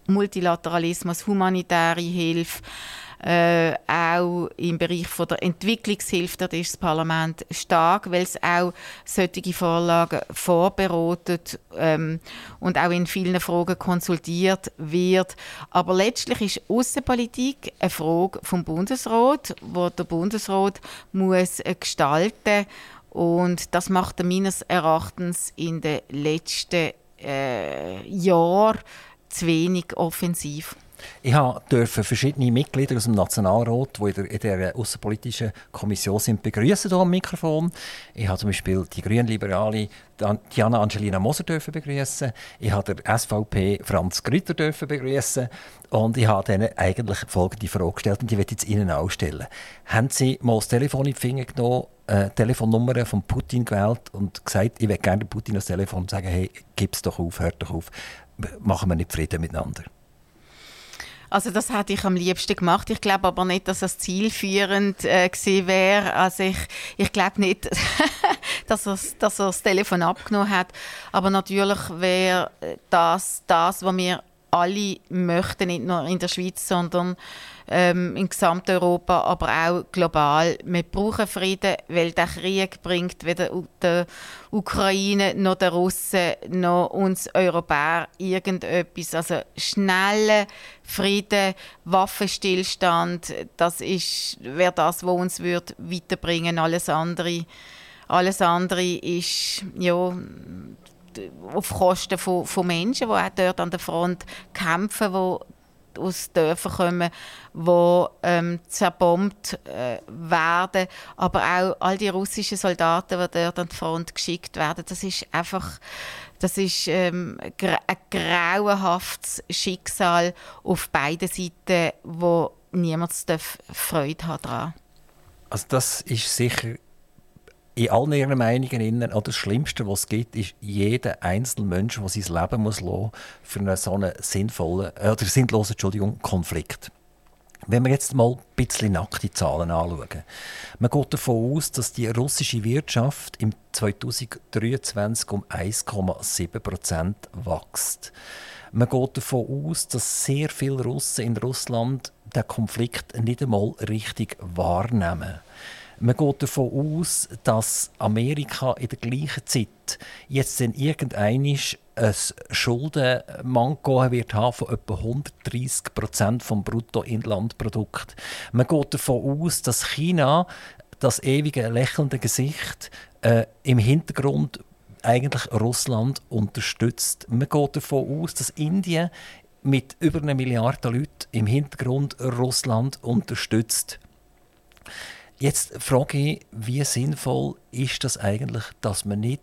Multilateralismus, humanitäre Hilfe, äh, auch im Bereich von der Entwicklungshilfe, da ist das Parlament stark, weil es auch solche Vorlagen vorbereitet ähm, und auch in vielen Fragen konsultiert wird. Aber letztlich ist Außenpolitik eine Frage vom Bundesrat, wo der Bundesrat muss äh, gestalten und das macht er meines Erachtens in den letzten äh, Jahren zu wenig offensiv. Ich durfte verschiedene Mitglieder aus dem Nationalrat, die in der, in außenpolitischen Kommission sind, begrüßen hier am Mikrofon. Ich habe zum Beispiel die grünliberale Diana Angelina Moser begrüßen. Ich habe der SVP Franz Grütter begrüßen und ich habe ihnen eigentlich folgende Frage gestellt und die werde ich jetzt Ihnen auch stellen. Haben Sie mal das Telefon in die Finger genommen, äh, Telefonnummer von Putin gewählt und gesagt, ich würde gerne Putin das Telefon sagen, hey, gib es doch auf, hört doch auf, machen wir nicht Frieden miteinander. Also das hätte ich am liebsten gemacht. Ich glaube aber nicht, dass das zielführend äh, gewesen wäre. Also ich, ich glaube nicht, [laughs] dass, er, dass er das Telefon abgenommen hat. Aber natürlich wäre das das, was wir alle möchten, nicht nur in der Schweiz, sondern ähm, in Gesamteuropa, aber auch global. Wir brauchen Frieden, weil der Krieg bringt weder der Ukraine noch der Russen noch uns Europäer irgendetwas. Also schnelle Frieden, Waffenstillstand, das wäre das, was uns wird weiterbringen. Alles andere, alles andere ist ja auf Kosten von, von Menschen, die auch dort an der Front kämpfen, die aus Dörfern kommen, die ähm, zerbombt äh, werden. Aber auch all die russischen Soldaten, die dort an die Front geschickt werden, das ist einfach das ist ähm, ein grauenhaftes Schicksal auf beiden Seiten, wo niemand Freude hat daran. Also das ist sicher in allen ihren Meinungen innen, das Schlimmste, was es gibt, ist jeder einzelne Mensch, der sein Leben muss lassen, für einen so einen sinnvollen, äh, oder sinnlosen Entschuldigung, Konflikt. Wenn wir jetzt mal ein bisschen nackte Zahlen anschauen. Man geht davon aus, dass die russische Wirtschaft im 2023 um 1,7 Prozent wächst. Man geht davon aus, dass sehr viele Russen in Russland den Konflikt nicht einmal richtig wahrnehmen. Man geht davon aus, dass Amerika in der gleichen Zeit jetzt in irgendein ein Schuldenmanko wird haben von etwa 130 Prozent vom Bruttoinlandprodukt. Man geht davon aus, dass China das ewige lächelnde Gesicht äh, im Hintergrund eigentlich Russland unterstützt. Man geht davon aus, dass Indien mit über einer Milliarde Leuten im Hintergrund Russland unterstützt. Jetzt frage ich, wie sinnvoll ist das eigentlich, dass man nicht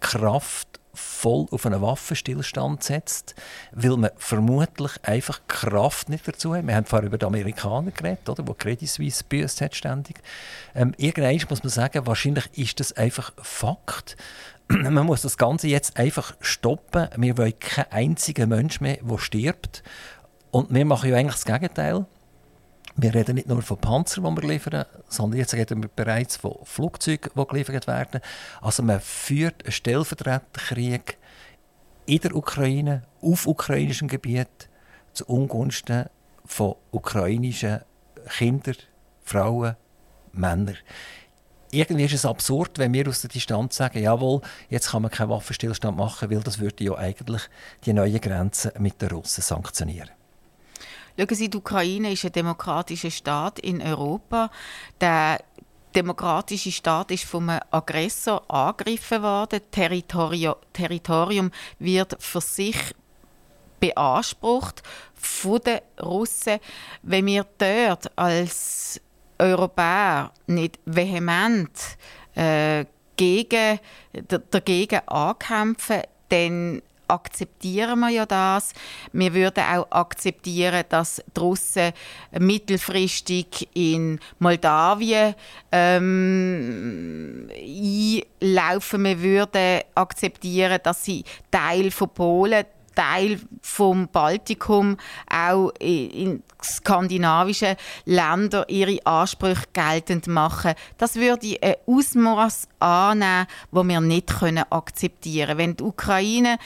Kraft voll auf einen Waffenstillstand setzt, weil man vermutlich einfach Kraft nicht dazu hat. Wir haben vorher über die Amerikaner geredet, oder, wo Credit Suisse büßt hat ständig. Ähm, irgendwann muss man sagen, wahrscheinlich ist das einfach Fakt. [clears throat] man muss das Ganze jetzt einfach stoppen. Wir wollen keinen einzigen Mensch mehr, der stirbt. Und wir machen ja eigentlich das Gegenteil. Wir reden nicht nur von Panzern, die wir liefern, sondern jetzt reden wir bereits von Flugzeugen, die geliefert werden. Also man führt einen Stellvertreterkrieg in der Ukraine, auf ukrainischem Gebiet, zu Ungunsten von ukrainischen Kindern, Frauen, Männern. Irgendwie ist es absurd, wenn wir aus der Distanz sagen, jawohl, jetzt kann man keinen Waffenstillstand machen, weil das würde ja eigentlich die neuen Grenzen mit den Russen sanktionieren. Schauen Sie, die Ukraine ist ein demokratischer Staat in Europa. Der demokratische Staat ist vom Aggressor angegriffen worden. Territorio Territorium wird für sich beansprucht von den Russen. Wenn wir dort als Europäer nicht vehement äh, gegen, dagegen ankämpfen, dann akzeptieren wir ja das. Wir würden auch akzeptieren, dass die Russen mittelfristig in Moldawien ähm, einlaufen. Wir würden akzeptieren, dass sie Teil von Polen Teil vom Baltikum auch in skandinavischen Ländern ihre Ansprüche geltend machen. Das würde ein Ausmaß annehmen, das wir nicht akzeptieren können. Wenn die Ukraine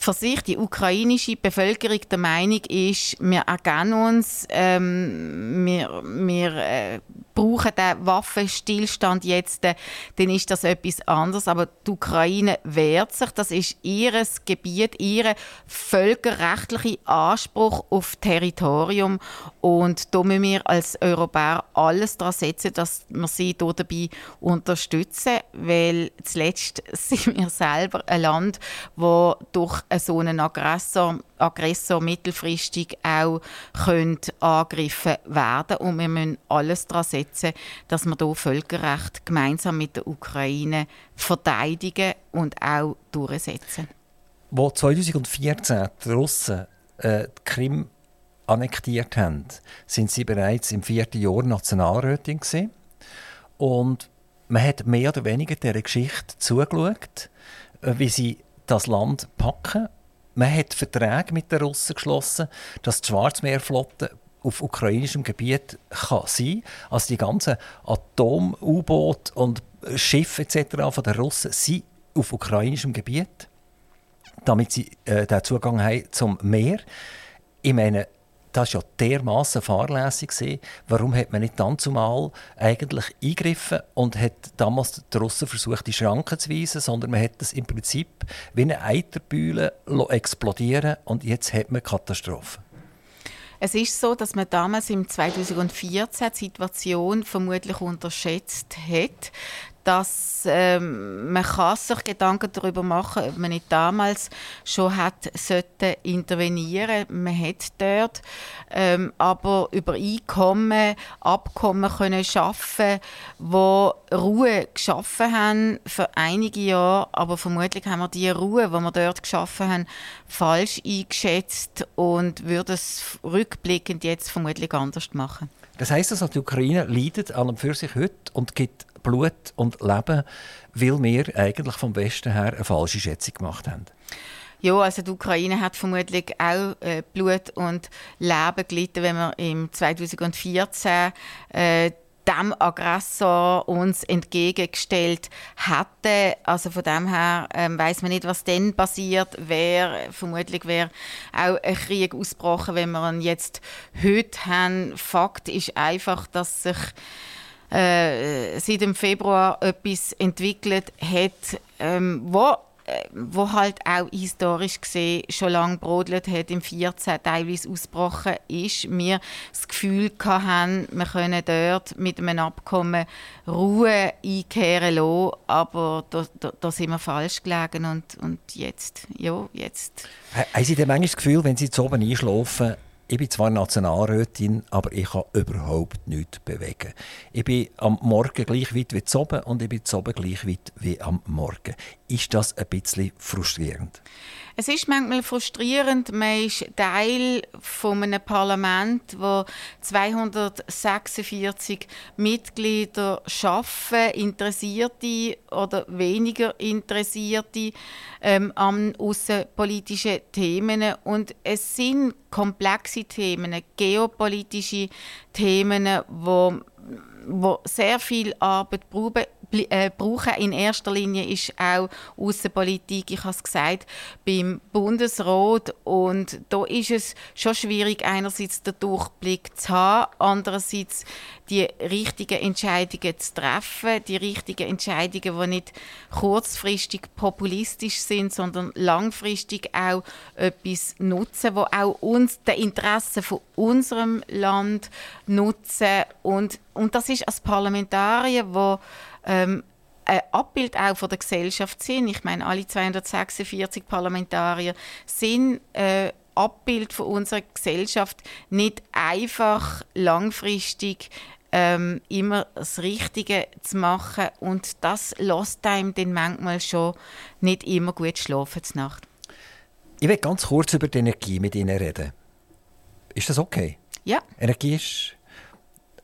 für sich die ukrainische Bevölkerung der Meinung ist, wir erkennen uns, ähm, wir, wir äh, brauchen den Waffenstillstand jetzt, äh, dann ist das etwas anderes. Aber die Ukraine wehrt sich, das ist ihr Gebiet, ihr völkerrechtlicher Anspruch auf Territorium. Und da müssen wir als Europäer alles daran setzen, dass wir sie dabei unterstützen, weil zuletzt [laughs] sind wir selber ein Land, wo durch so einen Aggressor, Aggressor mittelfristig auch angegriffen werden und wir müssen alles daran setzen, dass wir hier Völkerrecht gemeinsam mit der Ukraine verteidigen und auch durchsetzen. Wo 2014 die Russen äh, die Krim annektiert haben, sind sie bereits im vierten Jahr Nationalrätin gewesen. und man hat mehr oder weniger der Geschichte zugeschaut, äh, wie sie das Land packen. Man hat Verträge mit den Russen geschlossen, dass die Schwarzmeerflotte auf ukrainischem Gebiet kann sein Also die ganzen Atom-U-Boote und Schiffe etc. von den Russen sind auf ukrainischem Gebiet, damit sie äh, den Zugang haben zum Meer. Ich meine, das war ja dermaßen fahrlässig. Warum hat man nicht dann zumal eigentlich eingegriffen und hat damals die Russen versucht, die Schranken zu weisen, sondern man hat das im Prinzip wie eine Eiterbühle explodieren und jetzt hat man Katastrophe. Es ist so, dass man damals im 2014 die Situation vermutlich unterschätzt hat dass ähm, man kann sich Gedanken darüber machen, ob man nicht damals schon hat sollte intervenieren. Man hat dort ähm, aber über Einkommen, Abkommen können schaffen, wo Ruhe geschaffen haben für einige Jahre, aber vermutlich haben wir die Ruhe, die wir dort geschaffen haben, falsch eingeschätzt und würde es rückblickend jetzt vermutlich anders machen. Das heißt also, die Ukraine leidet an und für sich heute und gibt Blut und Leben, weil wir eigentlich vom Westen her eine falsche Schätzung gemacht haben. Ja, also die Ukraine hat vermutlich auch äh, Blut und Leben gelitten, wenn wir im 2014 äh, dem Aggressor uns entgegengestellt hätte. Also von dem her ähm, weiß man nicht, was dann passiert wäre. Vermutlich wäre auch ein Krieg ausgebrochen, wenn wir ihn jetzt heute haben. Fakt ist einfach, dass sich äh, seit dem Februar etwas entwickelt hat, ähm, wo äh, wo halt auch historisch gesehen schon lange brodelt hat, im 14 teilweise ausgebrochen ist, wir das Gefühl hatten, wir können dort mit einem Abkommen Ruhe einkehren lassen, aber da, da, da sind wir falsch gelegen und, und jetzt, ja, jetzt... Haben Sie denn manchmal das Gefühl, wenn Sie zu oben einschlafen, ich bin zwar Nationalrätin, aber ich kann überhaupt nichts bewegen. Ich bin am Morgen gleich weit wie zu oben und ich bin zu oben gleich weit wie am Morgen. Ist das ein bisschen frustrierend? Es ist manchmal frustrierend, man ist Teil von einem Parlament, wo 246 Mitglieder schaffen, Interessierte oder weniger Interessierte ähm, an außenpolitischen Themen. Und es sind komplexe Themen, geopolitische Themen, wo wo sehr viel Arbeit äh, brauchen. In erster Linie ist auch Außenpolitik. Ich habe es gesagt beim Bundesrat. Und da ist es schon schwierig einerseits den Durchblick zu haben, andererseits die richtigen Entscheidungen zu treffen, die richtigen Entscheidungen, die nicht kurzfristig populistisch sind, sondern langfristig auch etwas nutzen, wo auch uns die Interessen von unserem Land nutzen. Und und das ist als Parlamentarier, wo ähm, ein Abbild auch von der Gesellschaft sind. Ich meine, alle 246 Parlamentarier sind äh, Abbild von unserer Gesellschaft, nicht einfach langfristig ähm, immer das Richtige zu machen und das lässt einem dann manchmal schon nicht immer gut schlafen zur Nacht. Ich will ganz kurz über die Energie mit Ihnen reden. Ist das okay? Ja. Energie ist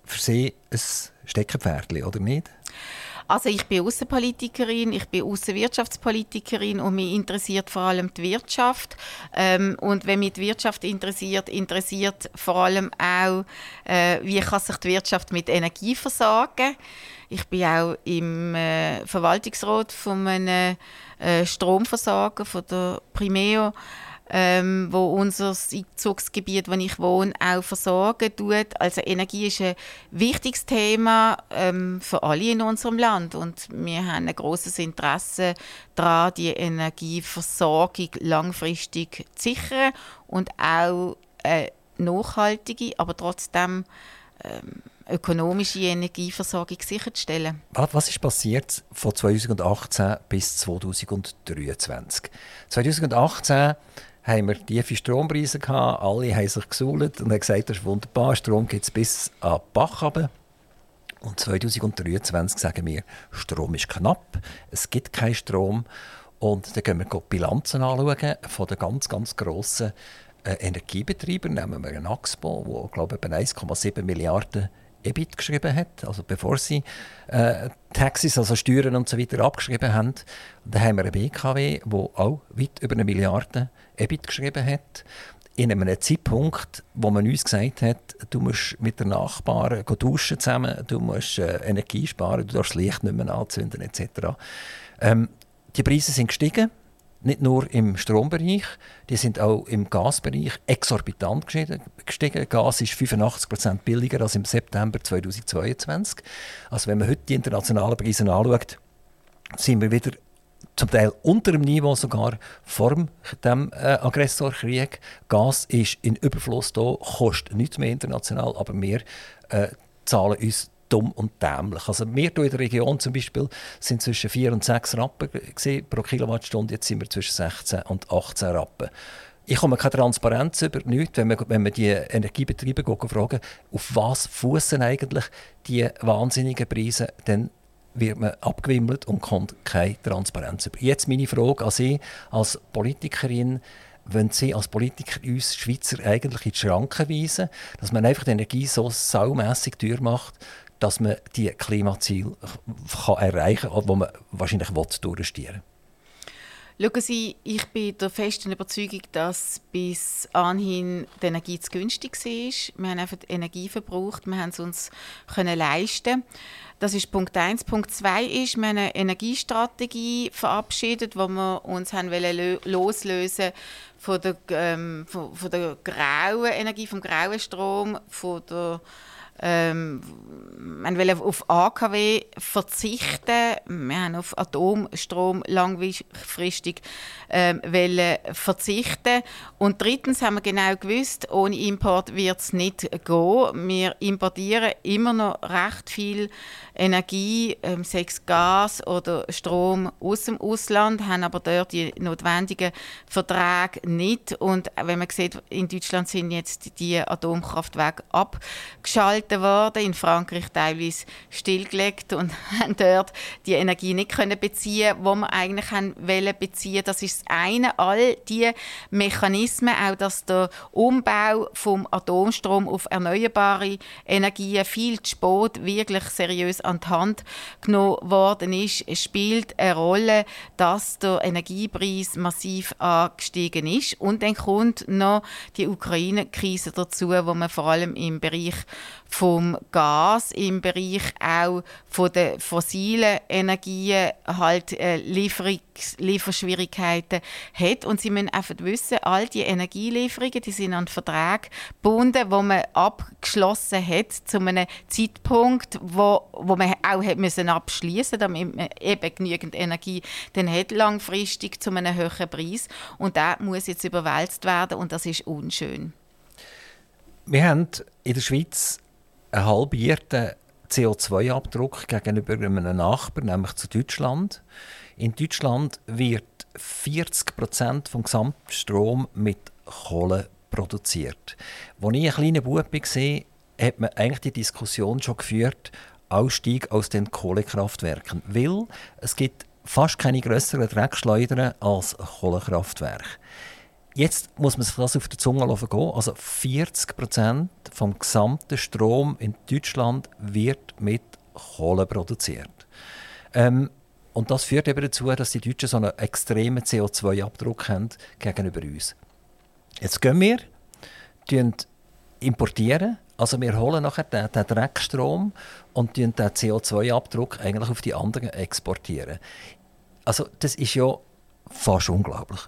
für Sie ein Steckenpferd, oder nicht? Also ich bin Außenpolitikerin, ich bin Außenwirtschaftspolitikerin und mich interessiert vor allem die Wirtschaft. Ähm, und wenn mich die Wirtschaft interessiert, interessiert vor allem auch, äh, wie kann sich die Wirtschaft mit Energie versorgen. Ich bin auch im äh, Verwaltungsrat von einem äh, Stromversorger von der Primeo ähm, wo unser Einzugsgebiet, wo ich wohne, auch versorgen tut. Also Energie ist ein wichtiges Thema ähm, für alle in unserem Land und wir haben ein großes Interesse daran, die Energieversorgung langfristig zu sichern und auch eine nachhaltige, aber trotzdem ähm, ökonomische Energieversorgung sicherzustellen. Was ist passiert von 2018 bis 2023? 2018 haben wir tiefe Strompreise gehabt. Alle haben sich gesuhlt und haben gesagt, das ist wunderbar, Strom gibt es bis an den Bach runter. Und 2023 sagen wir, Strom ist knapp, es gibt keinen Strom. Und dann gehen wir die Bilanzen anschauen von den ganz, ganz grossen äh, Energiebetreibern. Nehmen wir einen Axpo, der, glaube ich, 1,7 Milliarden EBIT geschrieben hat, also bevor sie äh, Taxis, also Steuern und so weiter abgeschrieben haben. Und dann haben wir eine BKW, die auch weit über eine Milliarde EBIT geschrieben hat. In einem Zeitpunkt, wo man uns gesagt hat, du musst mit den Nachbarn duschen zusammen, du musst äh, Energie sparen, du darfst das Licht nicht mehr anzünden etc. Ähm, die Preise sind gestiegen nicht nur im Strombereich, die sind auch im Gasbereich exorbitant gestiegen. Gas ist 85% billiger als im September 2022. Also wenn man heute die internationalen Preise anschaut, sind wir wieder zum Teil unter dem Niveau sogar vor dem äh, Aggressorkrieg. Gas ist in Überfluss da, kostet nichts mehr international, aber wir äh, zahlen uns dumm und dämlich. Also wir in der Region zum Beispiel sind zwischen 4 und 6 Rappen pro Kilowattstunde, jetzt sind wir zwischen 16 und 18 Rappen. Ich komme keine Transparenz über nichts, wenn man, wenn man die Energiebetriebe fragen, auf was fußen eigentlich die wahnsinnigen Preise, dann wird man abgewimmelt und kommt keine Transparenz über. Jetzt meine Frage an Sie als Politikerin, wenn Sie als Politiker uns Schweizer eigentlich in die Schranken weisen, dass man einfach die Energie so saumässig teuer macht, dass man die Klimaziele kann erreichen kann, die man wahrscheinlich durchstieren will. Schauen Sie, ich bin der festen Überzeugung, dass bis anhin die Energie zu günstig war. Wir haben einfach Energie verbraucht, wir haben es uns können leisten. Das ist Punkt 1. Punkt 2 ist, wir haben eine Energiestrategie verabschiedet, wo wir uns haben loslösen von der, ähm, von, von der grauen Energie, vom grauen Strom, von der ähm, man will auf AKW verzichten. Wir haben auf Atomstrom langfristig ähm, verzichten. Und drittens haben wir genau gewusst, ohne Import wird es nicht gehen. Wir importieren immer noch recht viel Energie, ähm, es Gas oder Strom aus dem Ausland, haben aber dort die notwendigen Verträge nicht. Und wenn man sieht, in Deutschland sind jetzt die Atomkraftwerke abgeschaltet worden, in Frankreich teilweise stillgelegt und [laughs] haben dort die Energie nicht können beziehen, wo man eigentlich haben wollen beziehen. Das ist das eine. All die Mechanismen, auch dass der Umbau vom Atomstrom auf erneuerbare Energien viel zu spät wirklich seriös an die Hand genommen worden ist, spielt eine Rolle, dass der Energiepreis massiv angestiegen ist. Und dann kommt noch die Ukraine-Krise dazu, wo man vor allem im Bereich vom Gas im Bereich auch von der fossilen Energien halt äh, Lieferungs Lieferschwierigkeiten hat und sie müssen einfach wissen, all die Energielieferungen, die sind an Verträge gebunden, wo man abgeschlossen hat zu einem Zeitpunkt, wo, wo man auch hat müssen abschließen, damit man eben genügend Energie dann hat langfristig zu einem höheren Preis und da muss jetzt überwälzt werden und das ist unschön. Wir haben in der Schweiz einen halbierten CO2-Abdruck gegenüber einem Nachbarn, nämlich zu Deutschland. In Deutschland wird 40 Prozent vom Gesamtstrom mit Kohle produziert. Als ich ein kleiner Bub war, hat man eigentlich die Diskussion schon geführt, Ausstieg aus den Kohlekraftwerken. Weil es gibt fast keine größeren Dreckschleudern als Kohlekraftwerke. Jetzt muss man sich das auf der Zunge gehen. Also 40 Prozent vom gesamten Strom in Deutschland wird mit Kohle produziert. Ähm, und das führt eben dazu, dass die Deutschen so einen extremen CO2-Abdruck haben gegenüber uns. Jetzt gehen wir, importieren, also wir holen nachher den, den Dreckstrom und den CO2-Abdruck eigentlich auf die anderen exportieren. Also das ist ja fast unglaublich.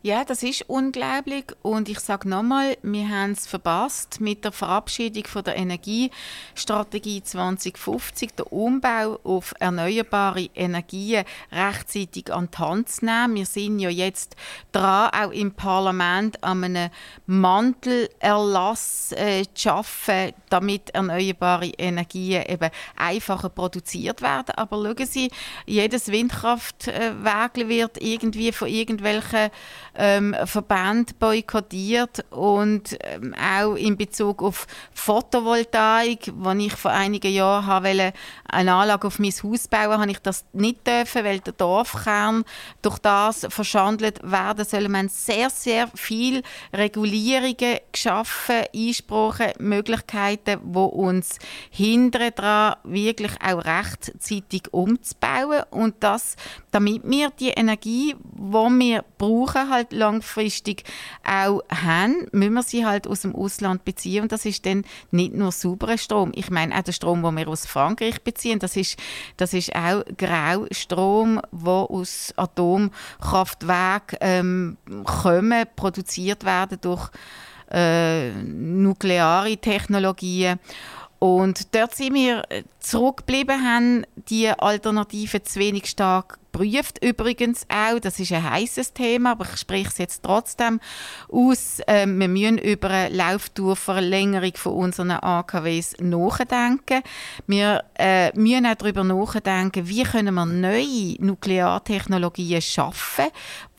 Ja, das ist unglaublich und ich sage nochmal, wir haben es verpasst mit der Verabschiedung von der Energiestrategie 2050, der Umbau auf erneuerbare Energien rechtzeitig an die Hand zu nehmen. Wir sind ja jetzt dran, auch im Parlament an einem Mantelerlass äh, zu schaffen, damit erneuerbare Energien eben einfacher produziert werden. Aber schauen Sie, jedes Windkraftwerk wird irgendwie von irgendwelchen ähm, Verband boykottiert und ähm, auch in Bezug auf Photovoltaik, wo ich vor einigen Jahren wollte, eine Anlage auf mein Haus bauen, habe ich das nicht dürfen, weil der Dorfkern durch das verschandelt werden soll. Man sehr sehr viel Regulierungen geschaffen, Einsprachen, Möglichkeiten, wo uns hindern daran, wirklich auch rechtzeitig umzubauen und das, damit wir die Energie, die wir brauchen, halt langfristig auch haben, müssen wir sie halt aus dem Ausland beziehen. Und das ist dann nicht nur sauberer Strom. Ich meine auch der Strom, den wir aus Frankreich beziehen, das ist, das ist auch Graustrom, der aus Atomkraftwerken ähm, kommen, produziert werden durch äh, nukleare Technologien. Und dort sind wir zurückgeblieben, haben die Alternativen zu wenig stark prüft übrigens auch, das ist ein heißes Thema, aber ich spreche es jetzt trotzdem aus. Ähm, wir müssen über eine Laufdauerverlängerung von unseren AKWs nachdenken. Wir äh, müssen auch darüber nachdenken, wie können wir neue Nukleartechnologien schaffen,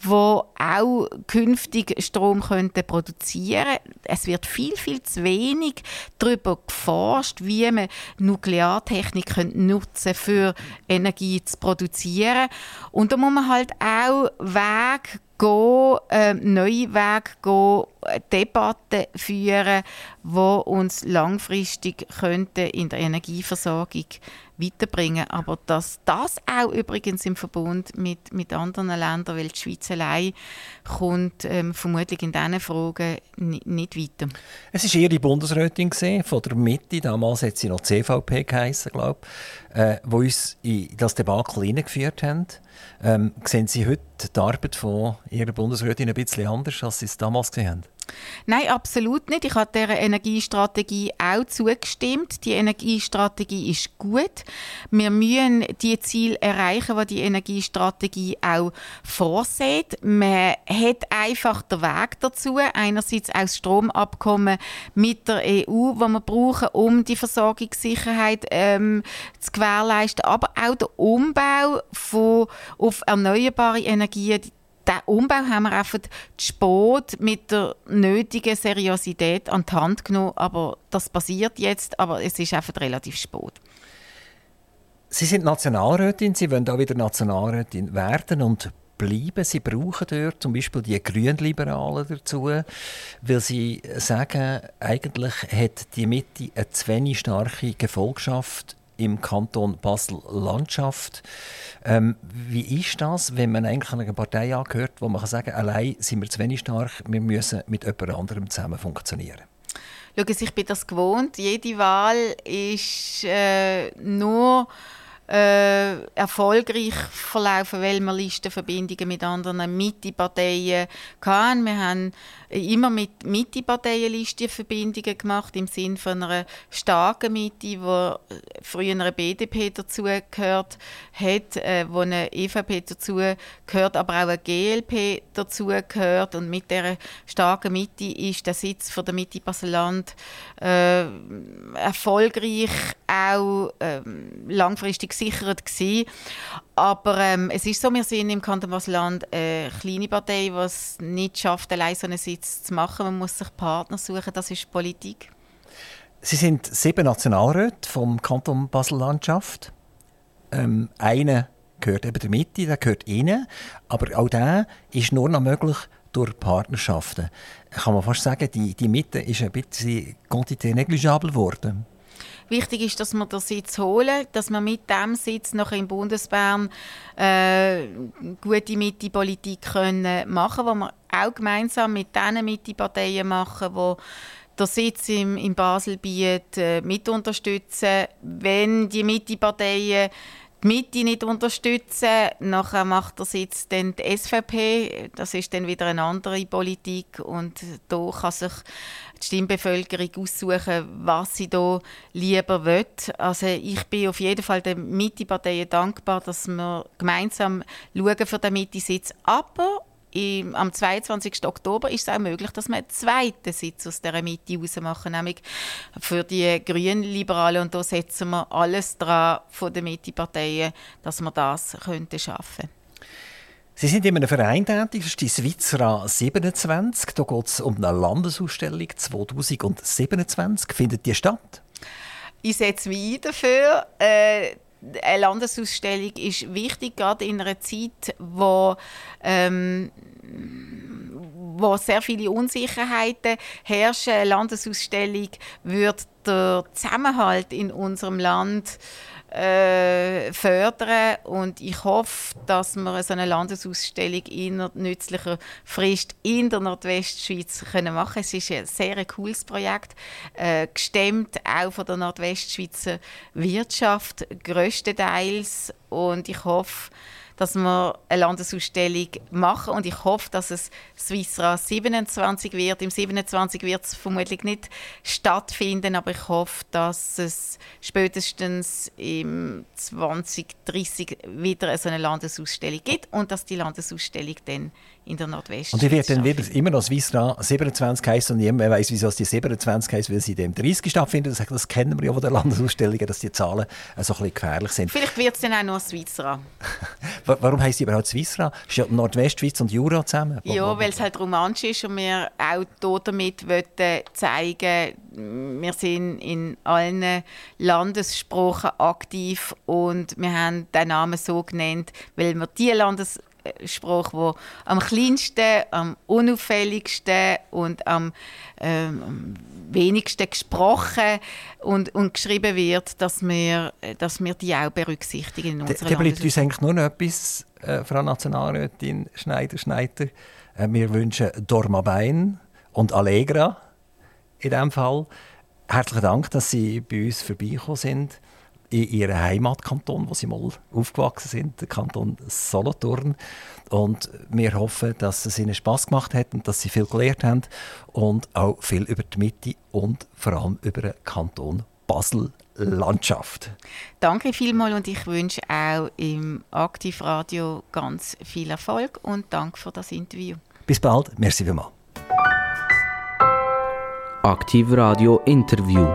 wo auch künftig Strom könnte produzieren. Es wird viel viel zu wenig darüber geforscht, wie man Nukleartechnik nutzen für Energie zu produzieren. Und da muss man halt auch Weg gehen, äh, neue Wege gehen, Debatten führen, die uns langfristig könnte in der Energieversorgung weiterbringen. Aber dass das auch übrigens im Verbund mit, mit anderen Ländern, weil die Schweiz allein kommt ähm, vermutlich in diesen Fragen nicht, weiter. Es war Ihre Bundesrätin von der Mitte, damals hat sie noch CVP geheißen, glaube ich, äh, wo uns in das Debakel hineingeführt haben. Ähm, sehen Sie heute die Arbeit von Ihrer Bundesrätin ein bisschen anders, als Sie es damals gesehen haben? Nein, absolut nicht. Ich habe dieser Energiestrategie auch zugestimmt. Die Energiestrategie ist gut. Wir müssen die Ziele erreichen, die die Energiestrategie auch vorsieht. Man hat einfach den Weg dazu. Einerseits auch das Stromabkommen mit der EU, das wir brauchen, um die Versorgungssicherheit ähm, zu gewährleisten, aber auch der Umbau von, auf erneuerbare Energien diesen Umbau haben wir einfach zu spät mit der nötigen Seriosität an die Hand genommen. Aber das passiert jetzt, aber es ist einfach relativ spät. Sie sind Nationalrätin, Sie wollen auch wieder Nationalrätin werden und bleiben. Sie brauchen dort zum Beispiel die Grünliberalen dazu, weil sie sagen, eigentlich hat die Mitte eine zu wenig starke Gefolgschaft im Kanton Basel-Landschaft. Ähm, wie ist das, wenn man eigentlich einer Partei angehört, wo man kann sagen allein sind wir zu wenig stark, wir müssen mit jemand anderem zusammen funktionieren? Schauen Sie, ich bin das gewohnt. Jede Wahl ist äh, nur äh, erfolgreich verlaufen, weil wir Listenverbindungen mit anderen Mitte-Parteien hatten. Wir haben immer mit Mitte-Parteien Listenverbindungen gemacht, im Sinne von einer starken Mitte, wo früher eine BDP dazugehört hat, äh, wo eine EVP dazugehört, aber auch eine GLP dazugehört. Und mit dieser starken Mitte ist der Sitz von der Mitte Baseland äh, erfolgreich auch äh, langfristig gesichert gewesen. Aber ähm, es ist so, wir sind im Kanton Basel-Land eine kleine Partei, die es nicht schafft, allein so einen Sitz zu machen. Man muss sich Partner suchen, das ist Politik. Sie sind sieben Nationalräte vom Kanton Basel-Landschaft. Ähm, einer gehört eben der Mitte, der gehört Ihnen. Aber auch der ist nur noch möglich durch Partnerschaften. Kann man fast sagen, die, die Mitte ist ein bisschen quantité négligeable geworden. Wichtig ist, dass wir den Sitz holen, dass wir mit dem Sitz noch im Bundesbern äh, gute Mitte-Politik können machen, wo wir auch gemeinsam mit diesen Mitte-Parteien machen, wo der Sitz im, in Basel bietet, äh, mit unterstützen. Wenn die Mitte-Parteien die Mitte nicht unterstützen. Nachher macht das jetzt dann die SVP. Das ist dann wieder eine andere Politik und da kann sich die Stimmbevölkerung aussuchen, was sie da lieber will. Also ich bin auf jeden Fall den Mitte-Parteien dankbar, dass wir gemeinsam schauen für den Mitte-Sitz. Aber im, am 22. Oktober ist es auch möglich, dass wir einen zweiten Sitz aus der Mitte machen, nämlich für die Grünen-Liberalen. Und da setzen wir alles dran von den Mitte-Parteien, dass wir das könnten schaffen Sie sind in einem Verein tätig, das ist die Swizra 27. Da geht es um eine Landesausstellung 2027. Findet die statt? Ich setze mich ein dafür. Äh, eine Landesausstellung ist wichtig, gerade in einer Zeit, wo, ähm, wo sehr viele Unsicherheiten herrschen. Eine Landesausstellung wird der Zusammenhalt in unserem Land äh, fördern. Und ich hoffe, dass wir so eine Landesausstellung in nützlicher Frist in der Nordwestschweiz können machen. Es ist ein sehr cooles Projekt, äh, gestemmt auch von der Nordwestschweizer Wirtschaft größtenteils und ich hoffe, dass wir eine Landesausstellung machen und ich hoffe, dass es Swissra 27 wird. Im 27 wird es vermutlich nicht stattfinden, aber ich hoffe, dass es spätestens im 2030 wieder eine Landesausstellung gibt und dass die Landesausstellung dann in der Nordwest. Und die wird dann wieder immer noch Swissra 27 heißen und niemand weiß, wieso es die 27 heißt, weil sie dem 30 stattfindet. Das, das kennen wir ja von den Landesausstellungen, dass die Zahlen so ein bisschen gefährlich sind. Vielleicht wird es dann auch nur Swissra. [laughs] Warum heisst sie überhaupt Swissra? Ist ja Nordwestschweiz und Jura zusammen? Ja, weil es halt romantisch ist und wir auch damit zeigen wir sind in allen Landessprachen aktiv und wir haben den Namen so genannt, weil wir die Landes Sprache, die am kleinsten, am unauffälligsten und am ähm, wenigsten gesprochen und, und geschrieben wird, dass wir, dass wir die auch berücksichtigen in unserer Da bleibt uns eigentlich nur noch etwas, äh, Frau Nationalrätin Schneider-Schneider. Äh, wir wünschen Dormabein und Allegra in diesem Fall. Herzlichen Dank, dass Sie bei uns vorbeigekommen sind in ihrem Heimatkanton, wo sie mal aufgewachsen sind, der Kanton Solothurn. Und wir hoffen, dass es ihnen Spaß gemacht hat und dass sie viel gelernt haben und auch viel über die Mitte und vor allem über den Kanton Basel Landschaft. Danke vielmals und ich wünsche auch im Aktivradio ganz viel Erfolg und danke für das Interview. Bis bald, merci vielmals. Aktivradio Interview.